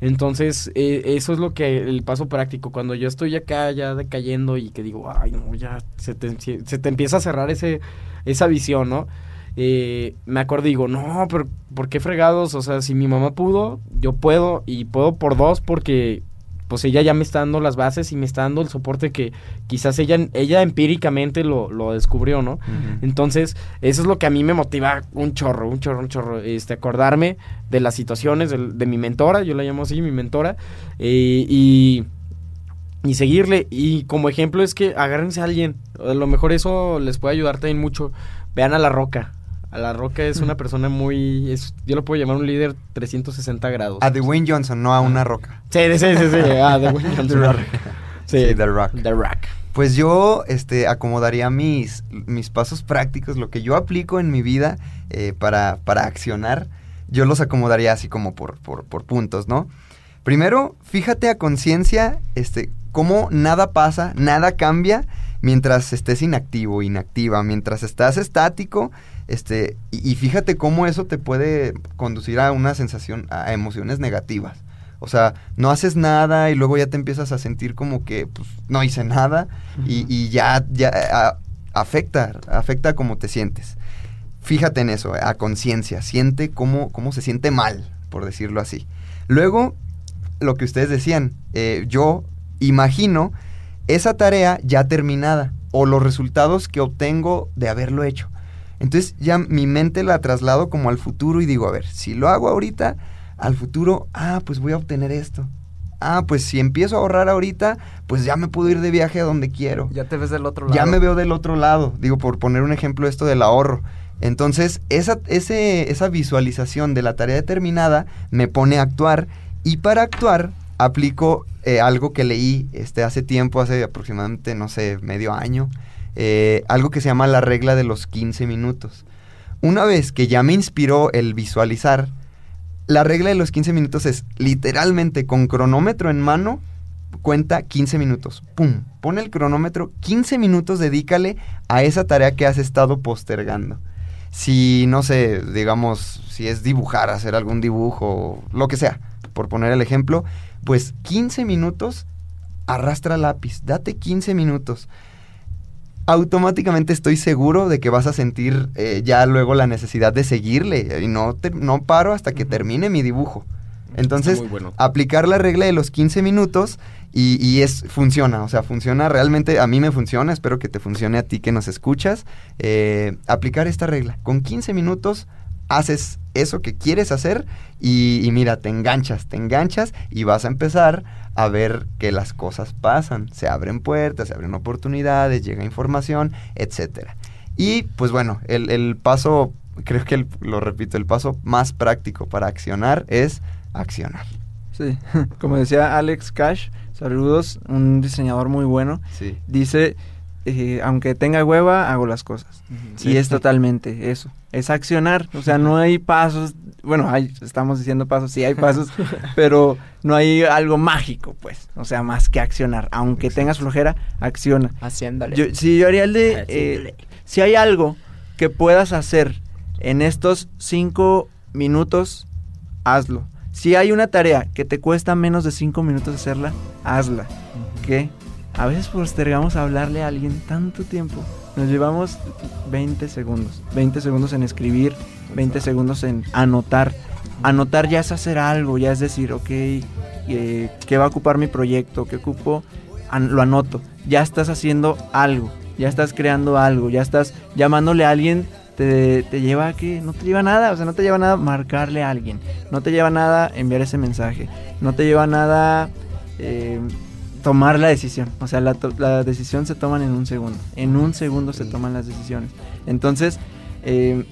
Entonces, eh, eso es lo que el paso práctico. Cuando yo estoy acá ya decayendo y que digo, ay, no, ya se te, se te empieza a cerrar ese, esa visión, ¿no? Eh, me acuerdo y digo, no, pero ¿por qué fregados? O sea, si mi mamá pudo, yo puedo y puedo por dos porque pues ella ya me está dando las bases y me está dando el soporte que quizás ella, ella empíricamente lo, lo descubrió, ¿no? Entonces, eso es lo que a mí me motiva un chorro, un chorro, un chorro, este, acordarme de las situaciones de, mi mentora, yo la llamo así, mi mentora, eh, y, y seguirle. Y como ejemplo es que agárrense a alguien, a lo mejor eso les puede ayudar también mucho. Vean a La Roca. A La Roca es una persona muy... es- yo lo puedo llamar un líder 360 grados. A Dwayne Johnson, no a una roca. Sí, sí, sí, sí. Ah, [LAUGHS] The Wayne Johnson. Sí, Sí, The Rock. The Rock. Pues yo este, acomodaría mis, mis pasos prácticos, lo que yo aplico en mi vida eh, para, para accionar, yo los acomodaría así como por, por, por puntos, ¿no? Primero, fíjate a conciencia este, cómo nada pasa, nada cambia mientras estés inactivo, inactiva, mientras estás estático, este, y, y fíjate cómo eso te puede conducir a una sensación, a emociones negativas. O sea, no haces nada y luego ya te empiezas a sentir como que pues, no hice nada y, y ya, ya a- afecta, afecta cómo te sientes. Fíjate en eso, a conciencia, siente cómo, cómo se siente mal, por decirlo así. Luego, lo que ustedes decían, eh, yo imagino esa tarea ya terminada o los resultados que obtengo de haberlo hecho. Entonces ya mi mente la traslado como al futuro y digo, a ver, si lo hago ahorita, al futuro, ah, pues voy a obtener esto. Ah, pues si empiezo a ahorrar ahorita, pues ya me puedo ir de viaje a donde quiero. Ya te ves del otro lado. Ya me veo del otro lado, digo, por poner un ejemplo esto del ahorro. Entonces, esa, ese, esa visualización de la tarea determinada me pone a actuar y para actuar aplico eh, algo que leí este, hace tiempo, hace aproximadamente, no sé, medio año, eh, algo que se llama la regla de los 15 minutos. Una vez que ya me inspiró el visualizar, la regla de los 15 minutos es literalmente con cronómetro en mano, cuenta 15 minutos. ¡Pum! Pone el cronómetro, 15 minutos dedícale a esa tarea que has estado postergando. Si, no sé, digamos, si es dibujar, hacer algún dibujo, lo que sea, por poner el ejemplo, pues 15 minutos, arrastra lápiz, date 15 minutos. Automáticamente estoy seguro de que vas a sentir eh, ya luego la necesidad de seguirle y no, te- no paro hasta que termine mi dibujo. Entonces, bueno. aplicar la regla de los 15 minutos y, y es funciona, o sea, funciona realmente, a mí me funciona, espero que te funcione a ti que nos escuchas. eh, aplicar esta regla, con 15 minutos haces eso que quieres hacer y, y mira, te enganchas, te enganchas y vas a empezar a ver que las cosas pasan, se abren puertas, se abren oportunidades, llega información, etcétera. Y pues bueno, el, el paso, creo que el- lo repito, el paso más práctico para accionar es accionar. Sí, [LAUGHS] como decía Alex Cash, saludos, un diseñador muy bueno. Sí. Dice, eh, aunque tenga hueva, hago las cosas. Y es totalmente eso, es accionar. O sea, no hay pasos, bueno, hay, estamos diciendo pasos, sí hay pasos, [LAUGHS] pero no hay algo mágico, pues. O sea, más que accionar. Aunque tengas flojera, acciona. Haciéndole. Yo, sí, yo haría el de, eh, si hay algo que puedas hacer en estos cinco minutos, hazlo. Si hay una tarea que te cuesta menos de cinco minutos hacerla, hazla. ¿Qué? A veces postergamos a hablarle a alguien tanto tiempo. Nos llevamos 20 segundos. 20 segundos en escribir, 20 segundos en anotar. Anotar ya es hacer algo, ya es decir, ok, eh, ¿qué va a ocupar mi proyecto? ¿Qué ocupo? An- lo anoto. Ya estás haciendo algo, ya estás creando algo, ya estás llamándole a alguien. Te, te lleva a que no te lleva nada, o sea, no te lleva nada marcarle a alguien, no te lleva nada enviar ese mensaje, no te lleva nada eh, tomar la decisión. O sea, la, la decisión se toman en un segundo. En un segundo se toman las decisiones. Entonces, eh,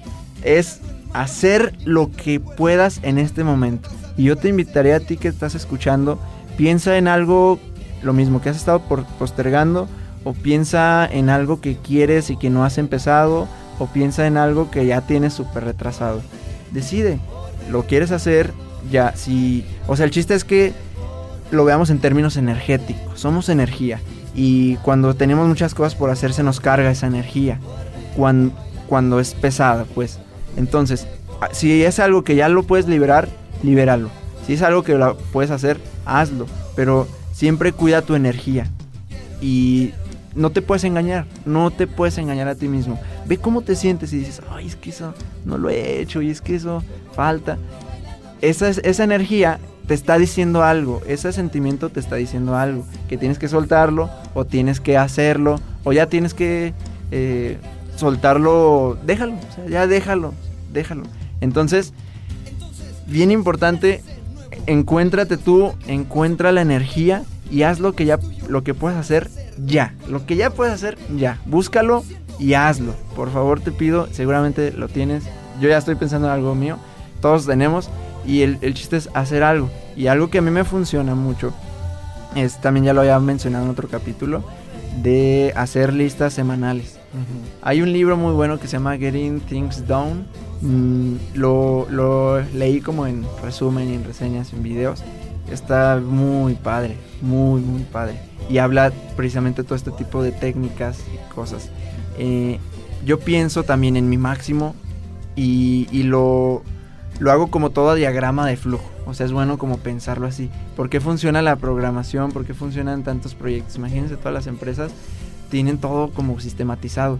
es hacer lo que puedas en este momento. Y yo te invitaría a ti que estás escuchando, piensa en algo, lo mismo que has estado por- postergando, o piensa en algo que quieres y que no has empezado, o piensa en algo que ya tienes súper retrasado. Decide, lo quieres hacer, ya, si... O sea, el chiste es que lo veamos en términos energéticos. Somos energía. Y cuando tenemos muchas cosas por hacer, se nos carga esa energía. Cuando, cuando es pesada, pues. Entonces, a- si es algo que ya lo puedes liberar, libéralo. Si es algo que lo puedes hacer, hazlo. Pero siempre cuida tu energía. Y no te puedes engañar. No te puedes engañar a ti mismo. Ve cómo te sientes y dices, ay, es que eso no lo he hecho y es que eso falta esa, es- esa energía te está diciendo algo, ese sentimiento te está diciendo algo, que tienes que soltarlo o tienes que hacerlo o ya tienes que eh, soltarlo, déjalo, ya déjalo, déjalo. Entonces, bien importante, encuéntrate tú, encuentra la energía y haz lo que ya, lo que puedes hacer ya, lo que ya puedes hacer ya, búscalo y hazlo. Por favor te pido, seguramente lo tienes. Yo ya estoy pensando en algo mío. Todos tenemos. Y el, el chiste es hacer algo. Y algo que a mí me funciona mucho es, también ya lo había mencionado en otro capítulo, de hacer listas semanales. Hay un libro muy bueno que se llama Getting Things Done. Mm, lo, lo leí como en resumen, en reseñas, en videos. Está muy padre, muy, muy padre. Y habla precisamente todo este tipo de técnicas y cosas. Eh, yo pienso también en mi máximo y, y lo, lo hago como todo diagrama de flujo. O sea, es bueno como pensarlo así. ¿Por qué funciona la programación? ¿Por qué funcionan tantos proyectos? Imagínense todas las empresas tienen todo como sistematizado.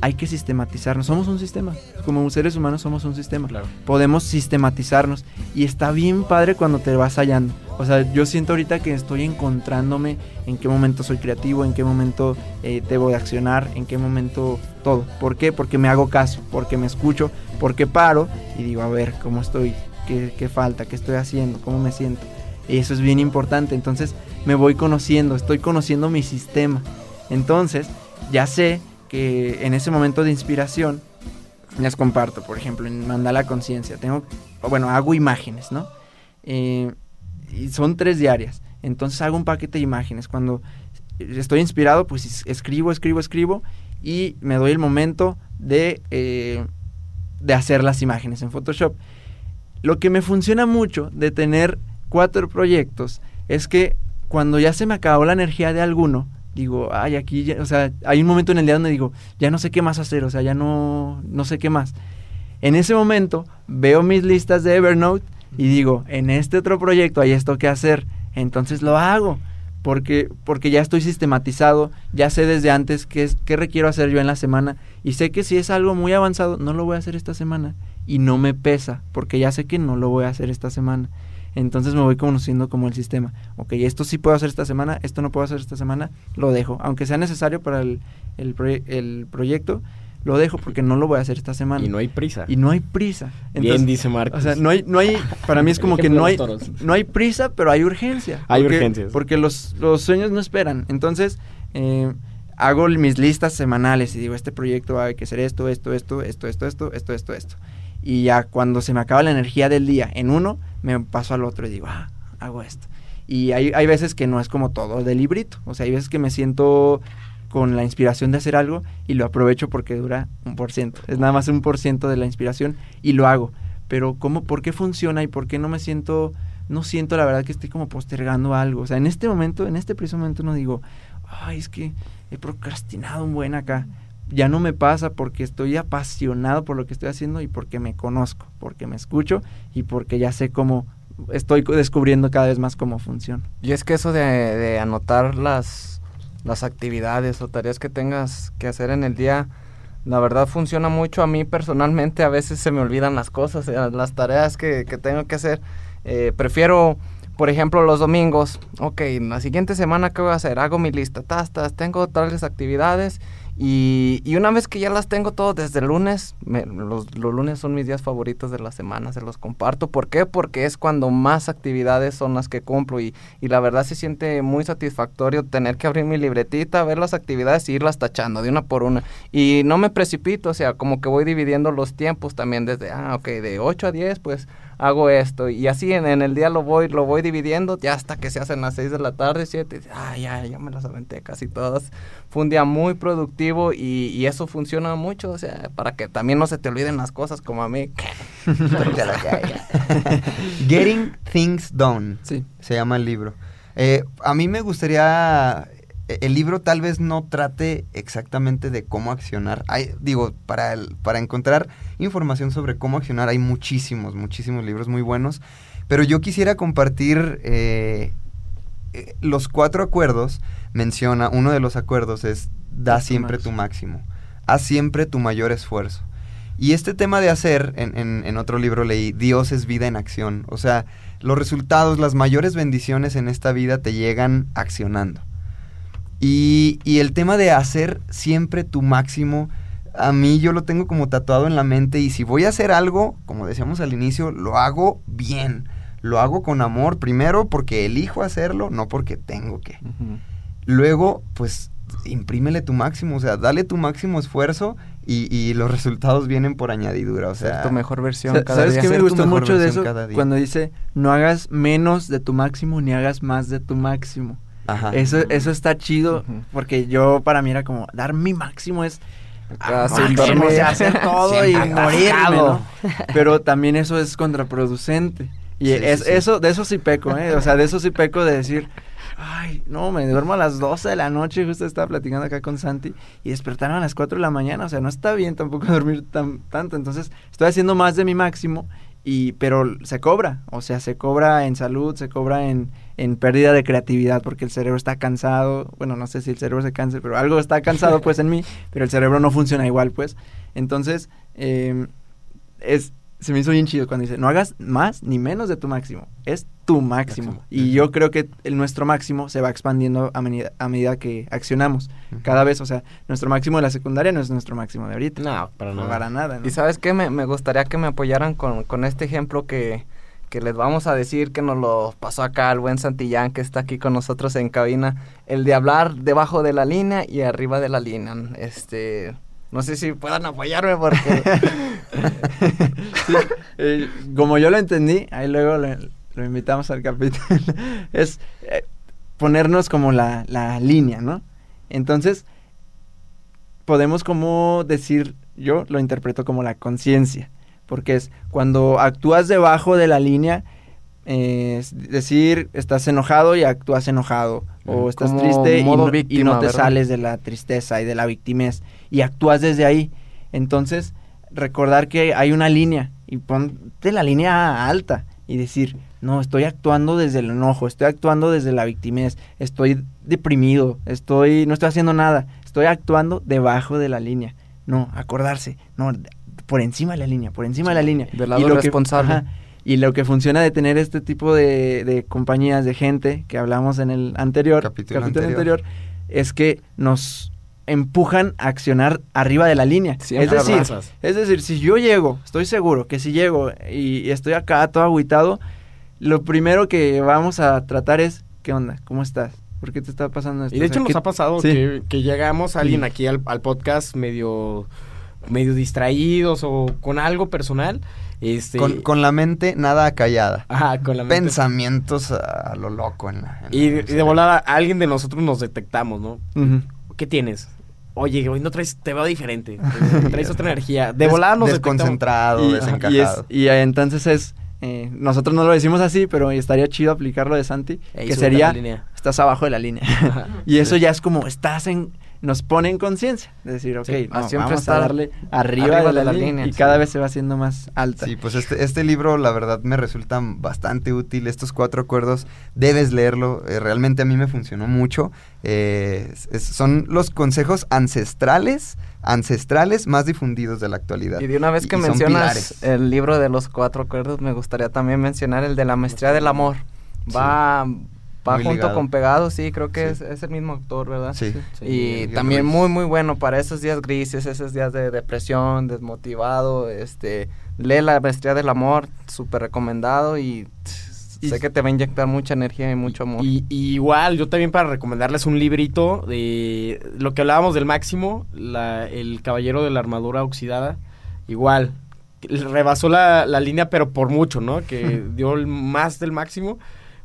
Hay que sistematizarnos. Somos un sistema. Como seres humanos somos un sistema. Podemos sistematizarnos. Y está bien padre cuando te vas hallando. O sea, yo siento ahorita que estoy encontrándome en qué momento soy creativo, en qué momento eh, debo de accionar, en qué momento todo. ¿Por qué? Porque me hago caso, porque me escucho, porque paro y digo, a ver, ¿cómo estoy? ¿Qué, qué falta? ¿Qué estoy haciendo? ¿Cómo me siento? Y eso es bien importante. Entonces me voy conociendo, estoy conociendo mi sistema. Entonces ya sé que en ese momento de inspiración les comparto, por ejemplo, en Mandala Conciencia, tengo, bueno, hago imágenes, ¿no? Eh, y son tres diarias. Entonces hago un paquete de imágenes. Cuando estoy inspirado, pues es- escribo, escribo, escribo y me doy el momento de, eh, de hacer las imágenes en Photoshop. Lo que me funciona mucho de tener cuatro proyectos es que cuando ya se me acabó la energía de alguno, digo, ay, aquí, ya- o sea, hay un momento en el día donde digo, ya no sé qué más hacer, o sea, ya no, no sé qué más. En ese momento veo mis listas de Evernote y digo, en este otro proyecto hay esto que hacer, entonces lo hago. Porque, porque ya estoy sistematizado, ya sé desde antes qué, es, qué requiero hacer yo en la semana y sé que si es algo muy avanzado, no lo voy a hacer esta semana y no me pesa, porque ya sé que no lo voy a hacer esta semana. Entonces me voy conociendo como el sistema. Ok, esto sí puedo hacer esta semana, esto no puedo hacer esta semana, lo dejo. Aunque sea necesario para el, el, proye- el proyecto, lo dejo porque no lo voy a hacer esta semana. Y no hay prisa. Y no hay prisa. Bien dice Marcos. O sea, no hay, no hay, para mí es como que no hay, no hay prisa, pero hay urgencia. Hay Porque- urgencias. Porque los, los sueños no esperan. Entonces, eh, hago mis listas semanales y digo, este proyecto hay que hacer esto, esto, esto, esto, esto, esto, esto, esto, esto. Y ya cuando se me acaba la energía del día en uno, me paso al otro y digo, ah, hago esto. Y hay, hay veces que no es como todo de librito. O sea, hay veces que me siento con la inspiración de hacer algo y lo aprovecho porque dura un por ciento. Es nada más un por ciento de la inspiración y lo hago. Pero ¿cómo, por qué funciona y por qué no me siento, no siento la verdad que estoy como postergando algo? O sea, en este momento, en este preciso momento no digo, ay, es que he procrastinado un buen acá. Ya no me pasa porque estoy apasionado por lo que estoy haciendo y porque me conozco, porque me escucho y porque ya sé cómo estoy descubriendo cada vez más cómo funciona. Y es que eso de, de anotar las, las actividades o tareas que tengas que hacer en el día, la verdad funciona mucho. A mí personalmente a veces se me olvidan las cosas, eh, las tareas que, que tengo que hacer. Eh, prefiero, por ejemplo, los domingos. Ok, la siguiente semana, ¿qué voy a hacer? Hago mi lista, tas, tas, tengo tales actividades. Y, y una vez que ya las tengo todo desde el lunes, me- los, los lunes son mis días favoritos de la semana, se los comparto. ¿Por qué? Porque es cuando más actividades son las que cumplo y, y la verdad se siente muy satisfactorio tener que abrir mi libretita, ver las actividades y irlas tachando de una por una. Y no me precipito, o sea, como que voy dividiendo los tiempos también desde, ah, ok, de 8 a 10, pues hago esto. Y así en, en el día lo voy, lo voy dividiendo ya hasta que se hacen las 6 de la tarde, 7. Ah, ya, ya me las aventé casi todas. Fue un día muy productivo y, y eso funciona mucho, o sea, para que también no se te olviden las cosas como a mí. [LAUGHS] Getting Things Done. Sí. Se llama el libro. Eh, a mí me gustaría. Eh, El libro tal vez no trate exactamente de cómo accionar. Hay, digo, para, el- para encontrar información sobre cómo accionar hay muchísimos, muchísimos libros muy buenos. Pero yo quisiera compartir eh, eh, los cuatro acuerdos. Menciona, uno de los acuerdos es da tu siempre tu máximo. Haz siempre tu mayor esfuerzo. Y este tema de hacer, en, en- en otro libro leí, Dios es vida en acción. O sea, los resultados, las mayores bendiciones en esta vida te llegan accionando. Y, y el tema de hacer siempre tu máximo, a mí yo lo tengo como tatuado en la mente y si voy a hacer algo, como decíamos al inicio, lo hago bien. Lo hago con amor, primero porque elijo hacerlo, no porque tengo que. Luego, pues imprímele tu máximo, o sea, dale tu máximo esfuerzo y, y los resultados vienen por añadidura, o sea... Ser tu mejor versión cada ¿Sabes día. qué me Ser tu gustó mejor mucho de versión eso? cada día. Cuando dice, no hagas menos de tu máximo ni hagas más de tu máximo. Ajá. Eso, eso está chido, porque yo para mí era como, dar mi máximo es Ah, sí, máximo, dormir. o sea, hacer todo y morirme. ¿no? [LAUGHS] Pero también eso es contraproducente. Y Sí, es, sí, sí. eso, de eso sí peco, ¿eh? O sea, de eso sí peco de decir, ay, no, me duermo a las 12 de la noche, justo estaba platicando acá con Santi, y despertaron a las 4 de la mañana, o sea, no está bien tampoco [LAUGHS] dormir tan, tanto, entonces estoy haciendo más de mi máximo, y pero se cobra, o sea, se cobra en salud, se cobra en, en pérdida de creatividad, porque el cerebro está cansado, bueno, no sé si el cerebro se canse, pero algo está cansado pues en mí, [LAUGHS] pero el cerebro no funciona igual pues, entonces, eh, es, se me hizo bien chido cuando dice, no hagas más ni menos de tu máximo, es tu máximo. Máximo. Y yo creo que el, nuestro máximo se va expandiendo a medida, a medida que accionamos. Cada vez, o sea, nuestro máximo de la secundaria no es nuestro máximo de ahorita. No, para No, nada. para nada. ¿no? Y sabes qué, me, me gustaría que me apoyaran con, con este ejemplo que, que les vamos a decir que nos lo pasó acá el buen Santillán que está aquí con nosotros en cabina, el de hablar debajo de la línea y arriba de la línea. Este, no sé si puedan apoyarme porque [LAUGHS] eh, como yo lo entendí, ahí luego lo invitamos al capítulo, [LAUGHS] es eh, ponernos como la, la línea, ¿no? Entonces, podemos como decir, yo lo interpreto como la conciencia, porque es cuando actúas debajo de la línea, eh, es decir, estás enojado y actúas enojado, o estás como triste y no, y víctima, no te ¿verdad? sales de la tristeza y de la victimez, y actúas desde ahí. Entonces, recordar que hay una línea y ponte la línea alta y decir, no, estoy actuando desde el enojo, estoy actuando desde la victimez, estoy deprimido, estoy no estoy haciendo nada, estoy actuando debajo de la línea. No, acordarse, no, por encima de la línea, por encima de la línea. Del lado Y lo que- ajá, y lo que funciona de tener este tipo de, de compañías de gente que hablamos en el anterior Capítulo capítulo anterior. anterior, es que nos empujan a accionar arriba de la línea. Siempre es decir, abrazas. es decir, si yo llego, estoy seguro que si llego y, y estoy acá todo agüitado, lo primero que vamos a tratar es, ¿qué onda? ¿Cómo estás? ¿Por qué te está pasando esto? Y de O sea, hecho nos ¿qué- ha pasado Sí. que, que llegamos a alguien Sí. aquí al, al podcast medio medio distraídos o con algo personal. Este, Con, con la mente nada callada. [LAUGHS] Ajá, con la mente. Pensamientos a, a lo loco en la... en Y, la- de- y de volada, alguien de nosotros nos detectamos, ¿no? ¿Qué tienes? Oye, hoy no traes, te veo diferente. [LAUGHS] Traes otra energía. De volada nos detectamos. Desconcentrado, y, desencajado. y es- y, entonces es, eh, nosotros no lo decimos así, pero estaría chido aplicarlo de Santi, Ey, que sería, la línea. estás abajo de la línea. Ajá. [LAUGHS] y eso ya es como, estás en, nos pone en conciencia, de decir, ok, Sí, no, a siempre vamos a darle arriba, de la, línea, y sí. cada vez se va haciendo más alta. Sí, pues este, este libro la verdad me resulta bastante útil. Estos cuatro acuerdos debes leerlo. eh, realmente a mí me funcionó mucho. Eh, es- son los consejos ancestrales, ancestrales más difundidos de la actualidad. Y de una vez que Y mencionas el libro de los cuatro acuerdos, me gustaría también mencionar el de la maestría del amor. Va, va Muy junto ligado. con Pegado, sí, creo que Sí. es, es el mismo autor, ¿verdad? Sí. Y también muy, muy bueno para esos días grises, esos días de depresión, desmotivado, este, lee la maestría del amor, súper recomendado y, Y- sé que te va a inyectar mucha energía y mucho amor. Y, y igual, yo también para recomendarles un librito de lo que hablábamos del máximo, la- el caballero de la armadura oxidada. Igual, rebasó la, la línea, pero por mucho, ¿no? Que [LAUGHS] dio el más del máximo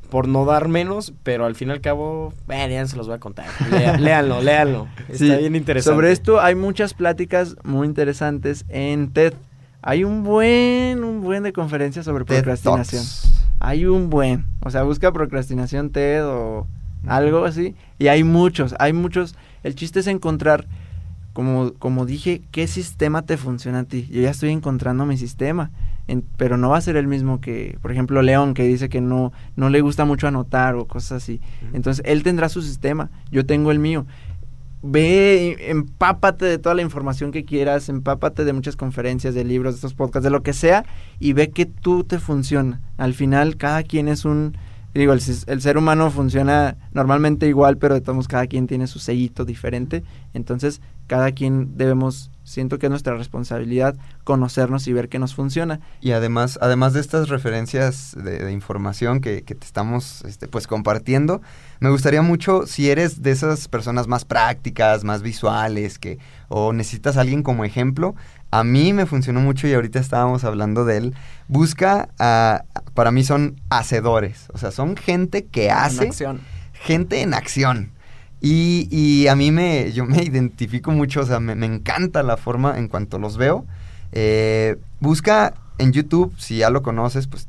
por no dar menos, pero al fin y al cabo, bueno, ya se los voy a contar. Lea- [LAUGHS] léanlo, léanlo. Está Sí, bien interesante. Sobre esto hay muchas pláticas muy interesantes en TED. Hay un buen, un buen de conferencias sobre TED procrastinación. Talks. Hay un buen. O sea, busca procrastinación TED o algo así. Y hay muchos, hay muchos. El chiste es encontrar, como, como dije, qué sistema te funciona a ti. Yo ya estoy encontrando mi sistema. En- pero no va a ser el mismo que, por ejemplo, León, que dice que no, no le gusta mucho anotar o cosas así. Entonces, él tendrá su sistema, yo tengo el mío. Ve, empápate de toda la información que quieras, empápate de muchas conferencias, de libros, de estos podcasts, de lo que sea, y ve que tú te funciona. Al final, cada quien es un digo, el, ser humano funciona normalmente igual, pero cada quien tiene su sellito diferente. Entonces, cada quien debemos, siento que es nuestra responsabilidad conocernos y ver qué nos funciona. Y además, además de estas referencias de, información que, te estamos este, pues compartiendo, me gustaría mucho si eres de esas personas más prácticas, más visuales, que, o necesitas alguien como ejemplo. A mí me funcionó mucho y ahorita estábamos hablando de él. Busca, para mí son hacedores, o sea, son gente que hace En acción. gente en acción. Y, y a mí me, yo me identifico mucho, o sea, me, me encanta la forma en cuanto los veo. Eh, busca en YouTube, si ya lo conoces, pues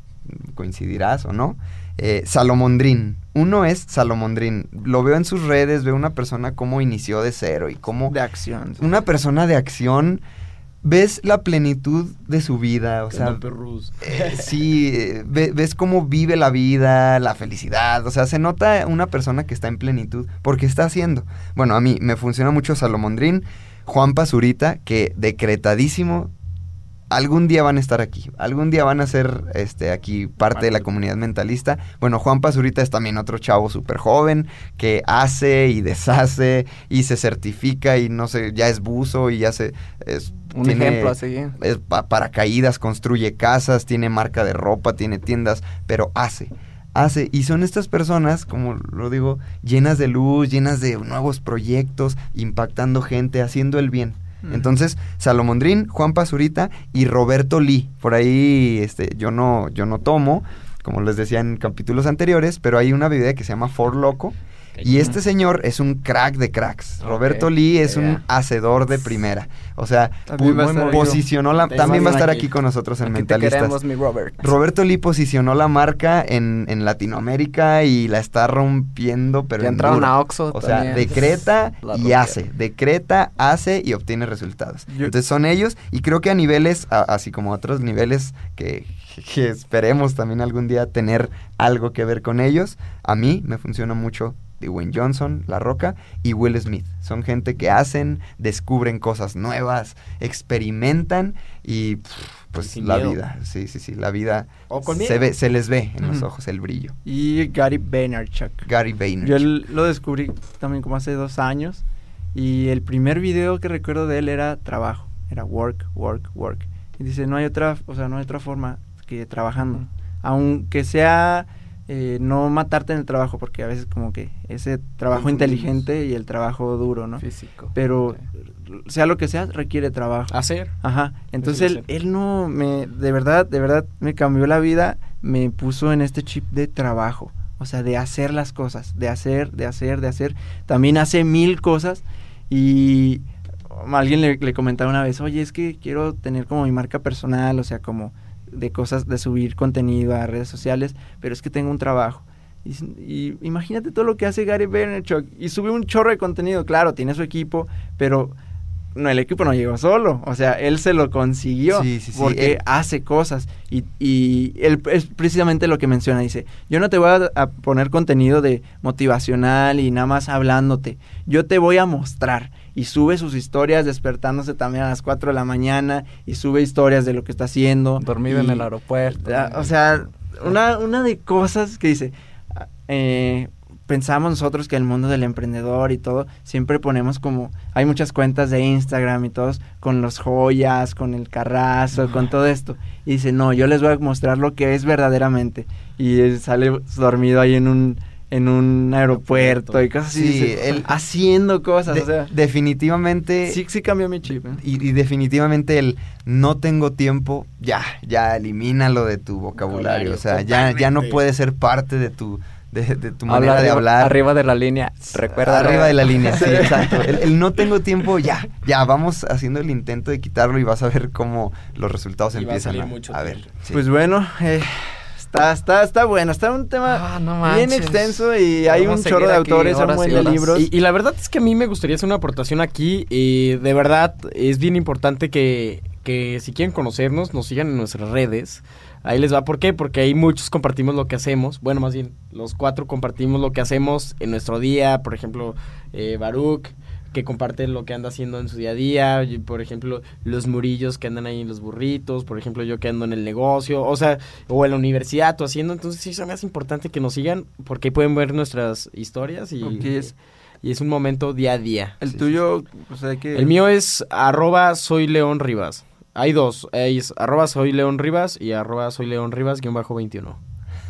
coincidirás o no. Eh, Salomondrín. Uno es Salomondrín. Lo veo en sus redes, veo una persona cómo inició de cero y cómo... De acción. Una persona de acción. Ves la plenitud de su vida, o sea, eh, sí, eh, ve- ves cómo vive la vida, la felicidad. O sea, se nota una persona que está en plenitud porque está haciendo. Bueno, a mí me funciona mucho Salomondrín, Juan Pazurita, que decretadísimo. Algún día van a estar aquí, algún día van a ser este, aquí parte de la comunidad mentalista. Bueno, Juan Pazurita es también otro chavo súper joven que hace y deshace y se certifica y no sé, ya es buzo y ya se... es- Un tiene- ejemplo a seguir. es pa- paracaídas, construye casas, tiene marca de ropa, tiene tiendas, pero hace, hace. Y son estas personas, como lo digo, llenas de luz, llenas de nuevos proyectos, impactando gente, haciendo el bien. Entonces, Salomondrín, Juan Pazurita y Roberto Lee. Por ahí este, yo, no, yo no tomo, como les decía en capítulos anteriores, pero hay una bebida que se llama For Loco. Y este señor es un crack de cracks. Roberto Lee es un hacedor de primera. O sea, También pu- va a estar aquí. posicionó la... También va a estar aquí. aquí con nosotros en Aquí te Mentalistas. queremos, mi Robert. Roberto Lee posicionó la marca en, en Latinoamérica y la está rompiendo, pero Ya en entraron a Oxxo O sea, también. decreta y hace. Decreta, hace y obtiene resultados. Yo- Entonces son ellos y creo que a niveles, a- así como a otros niveles que, que esperemos también algún día tener algo que ver con ellos, a mí me funciona mucho Dwayne Johnson, La Roca y Will Smith. Son gente que hacen, descubren cosas nuevas, experimentan y pues Sin la miedo. vida, sí, sí, sí, la vida O con se, ve, se les ve en los ojos el brillo. Y Gary Vaynerchuk. Gary Vaynerchuk. Yo lo descubrí también como hace dos años. Y el primer video que recuerdo de él era trabajo. Era work, work, work. Y dice, no hay otra, o sea, no hay otra forma que trabajando. Aunque sea eh, no matarte en el trabajo, porque a veces como que ese trabajo Confundimos. inteligente y el trabajo duro, ¿no? Físico. Pero sea lo que sea, requiere trabajo. Hacer. Ajá, entonces es él, él no me, de verdad, de verdad, me cambió la vida, me puso en este chip de trabajo, o sea, de hacer las cosas, de hacer, de hacer, de hacer. También hace mil cosas y alguien le, le comentaba una vez, oye, es que quiero tener como mi marca personal, o sea, como de cosas, de subir contenido a redes sociales, pero es que tengo un trabajo. Y, imagínate todo lo que hace Gary Vaynerchuk. Y sube un chorro de contenido, claro, tiene su equipo, pero no, el equipo no llegó solo, o sea, él se lo consiguió Sí, sí, sí, porque él- hace cosas. Y, y él es precisamente lo que menciona, dice, yo no te voy a, a poner contenido de motivacional y nada más hablándote, yo te voy a mostrar y sube sus historias despertándose también a las 4 de la mañana y sube historias de lo que está haciendo. Dormido en el aeropuerto. O sea, una, una de cosas que dice, eh, pensamos nosotros que el mundo del emprendedor y todo, siempre ponemos como, hay muchas cuentas de Instagram y todos con los joyas, con el carrazo, con todo esto. Y dice, no, yo les voy a mostrar lo que es verdaderamente. Y él sale dormido ahí en un en un aeropuerto y cosas así, Sí, dice, él- haciendo cosas, De- o sea, definitivamente sí, sí cambió mi chip. ¿eh? y, y definitivamente el no tengo tiempo, ya, ya elimínalo de tu vocabulario. Vocabulario, O sea, ya, ya no puede ser parte de tu, de, de tu Habla manera de hablar. Arriba de la línea. Recuerda. Arriba de la línea, sí, [LAUGHS] exacto. El, el no tengo tiempo, ya, ya, vamos haciendo el intento de quitarlo y vas a ver cómo los resultados Y va a empiezan salir a, mucho a ver. sí. Pues bueno, eh, está, está, está bueno, está un tema Ah, no bien extenso y hay un chorro de autores, un buen y de libros. Y, y la verdad es que a mí me gustaría hacer una aportación aquí. eh, de verdad, es bien importante que, que si quieren conocernos, nos sigan en nuestras redes. Ahí les va. ¿Por qué? Porque ahí muchos compartimos lo que hacemos. Bueno, más bien, los cuatro compartimos lo que hacemos en nuestro día. Por ejemplo, eh, Baruch, que comparte lo que anda haciendo en su día a día, por ejemplo, los murillos que andan ahí en los burritos, por ejemplo, yo que ando en el negocio, o sea, o en la universidad, o haciendo, entonces sí se me hace importante que nos sigan, porque pueden ver nuestras historias y, es- y es un momento día a día. El Sí, tuyo, o sea, que... el mío es arroba soy León Rivas. Hay dos, es arroba soy León Rivas y arroba soy León Rivas guion bajo 21.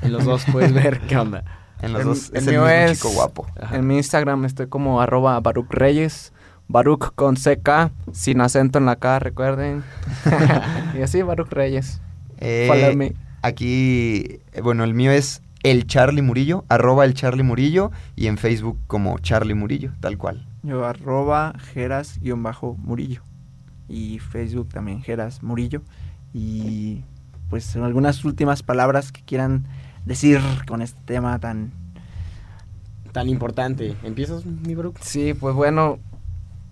En los dos puedes ver qué onda. En los El- dos el es el mío mismo es- chico guapo. Ajá. En mi Instagram estoy como arroba Baruch Reyes. Baruch con CK, sin acento en la K, recuerden. [LAUGHS] [LAUGHS] y así, Baruch Reyes. Eh, Follow me. aquí, eh, bueno, el mío es el Charlie Murillo, arroba el Charlie Murillo y en Facebook como Charlie Murillo, tal cual. Yo arroba Geras-Murillo. Y Facebook también Geras Murillo. Y pues algunas últimas palabras que quieran decir con este tema tan... Tan importante. ¿Empiezas, mi bro? Sí, pues bueno,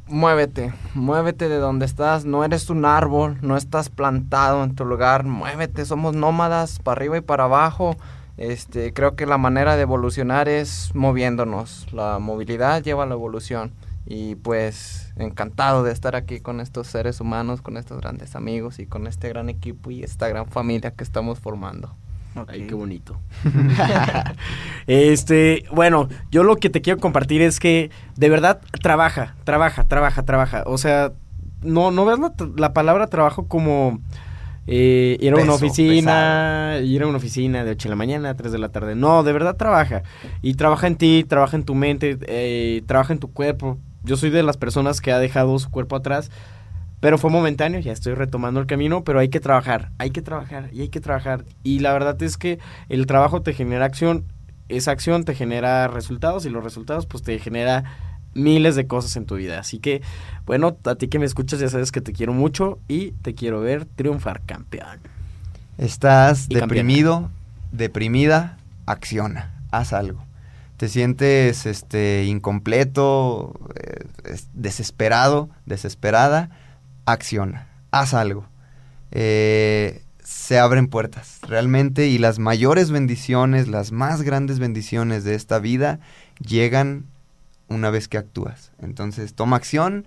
muévete, muévete de donde estás, no eres un árbol, no estás plantado en tu lugar, muévete, somos nómadas para arriba y para abajo. Este, creo que la manera de evolucionar es moviéndonos. La movilidad lleva a la evolución. Y pues encantado de estar aquí con estos seres humanos, con estos grandes amigos y con este gran equipo y esta gran familia que estamos formando. Ay, qué bonito. [LAUGHS] este, bueno, yo lo que te quiero compartir es que de verdad trabaja, trabaja, trabaja, trabaja. O sea, no, no veas la, la palabra trabajo como eh, ir a una Peso, oficina, ir a una oficina de 8 de la mañana a 3 de la tarde. No, de verdad trabaja. Y trabaja en ti, trabaja en tu mente, eh, trabaja en tu cuerpo. Yo soy de las personas que ha dejado su cuerpo atrás. Pero fue momentáneo, ya estoy retomando el camino, pero hay que trabajar, hay que trabajar y hay que trabajar. Y la verdad es que el trabajo te genera acción, esa acción te genera resultados y los resultados pues te genera miles de cosas en tu vida. Así que, bueno, a ti que me escuchas ya sabes que te quiero mucho y te quiero ver triunfar, campeón. Estás Y deprimido, deprimida, acciona, haz algo. Te sientes este incompleto, eh, es- desesperado, desesperada, acciona, haz algo. Eh, se abren puertas, realmente, y las mayores bendiciones, las más grandes bendiciones de esta vida llegan una vez que actúas. Entonces, toma acción,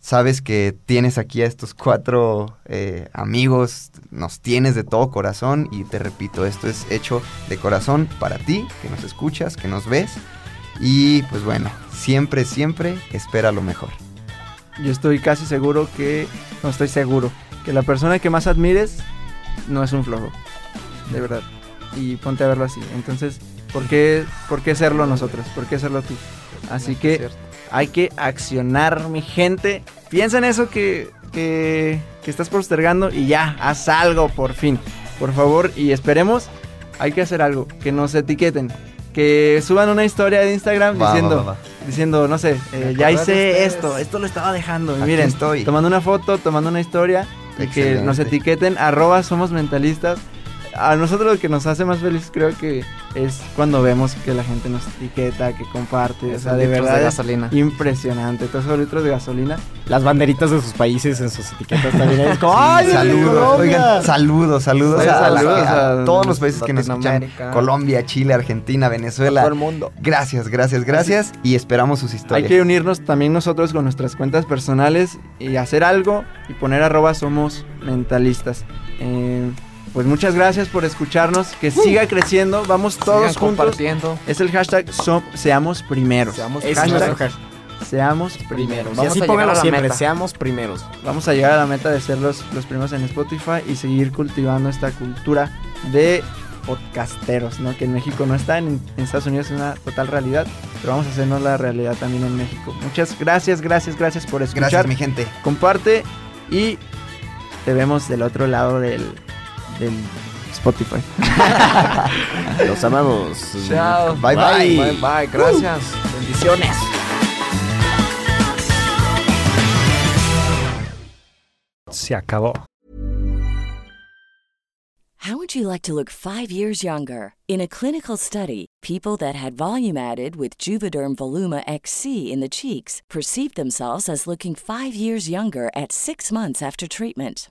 sabes que tienes aquí a estos cuatro eh, amigos, nos tienes de todo corazón y te repito, esto es hecho de corazón para ti, que nos escuchas, que nos ves y pues bueno, siempre, siempre espera lo mejor. Yo estoy casi seguro que... No estoy seguro. Que la persona que más admires no es un flojo. De verdad. Y ponte a verlo así. Entonces, ¿por qué, por qué serlo nosotros? ¿Por qué serlo tú? Así que hay que accionar, mi gente. Piensa en eso que, que, que estás postergando y ya, haz algo por fin. Por favor, y esperemos, hay que hacer algo. Que nos etiqueten. Que suban una historia de Instagram Va, diciendo, va, va. diciendo, no sé, eh, ya hice esto, esto lo estaba dejando. Y miren, estoy. tomando una foto, tomando una historia y que nos etiqueten, arroba somos mentalistas. A nosotros lo que nos hace más feliz creo que es cuando vemos que la gente nos etiqueta, que comparte. O Esos sea, de litros verdad de es gasolina. impresionante. Todos esos litros de gasolina. Las banderitas de sus países en sus etiquetas también es como, ¡ay, saludos, oigan, saludos, saludos, a, saludos a a todos los países que nos escuchan. Colombia, Chile, Argentina, Venezuela. Todo el mundo. Gracias, gracias, gracias y esperamos sus Hay historias. que unirnos también nosotros con nuestras cuentas personales y hacer algo y poner arroba somos mentalistas. Eh, pues muchas gracias por escucharnos. Que siga creciendo. Vamos todos Sigan juntos. compartiendo. Es el hashtag som- seamos primeros. Seamos Es Hashtag nuestro hashtag. seamos primeros. Y Vamos así a llegar póngalo a la siempre, meta. seamos primeros. Vamos a llegar a la meta de ser los, los primeros en Spotify y seguir cultivando esta cultura de podcasteros, ¿no? Que en México no está, en, en Estados Unidos es una total realidad, pero vamos a hacernos la realidad también en México. Muchas gracias, gracias, gracias por escuchar. Gracias, mi gente. Comparte y te vemos del otro lado del, del Spotify. [LAUGHS] Los amamos. Chao. Bye, bye. Bye, bye. Gracias. Uh. Bendiciones. Se acabó. How would you like to look five years younger? In a clinical study, people that had volume added with Juvederm Voluma XC in the cheeks perceived themselves as looking five years younger at six months after treatment.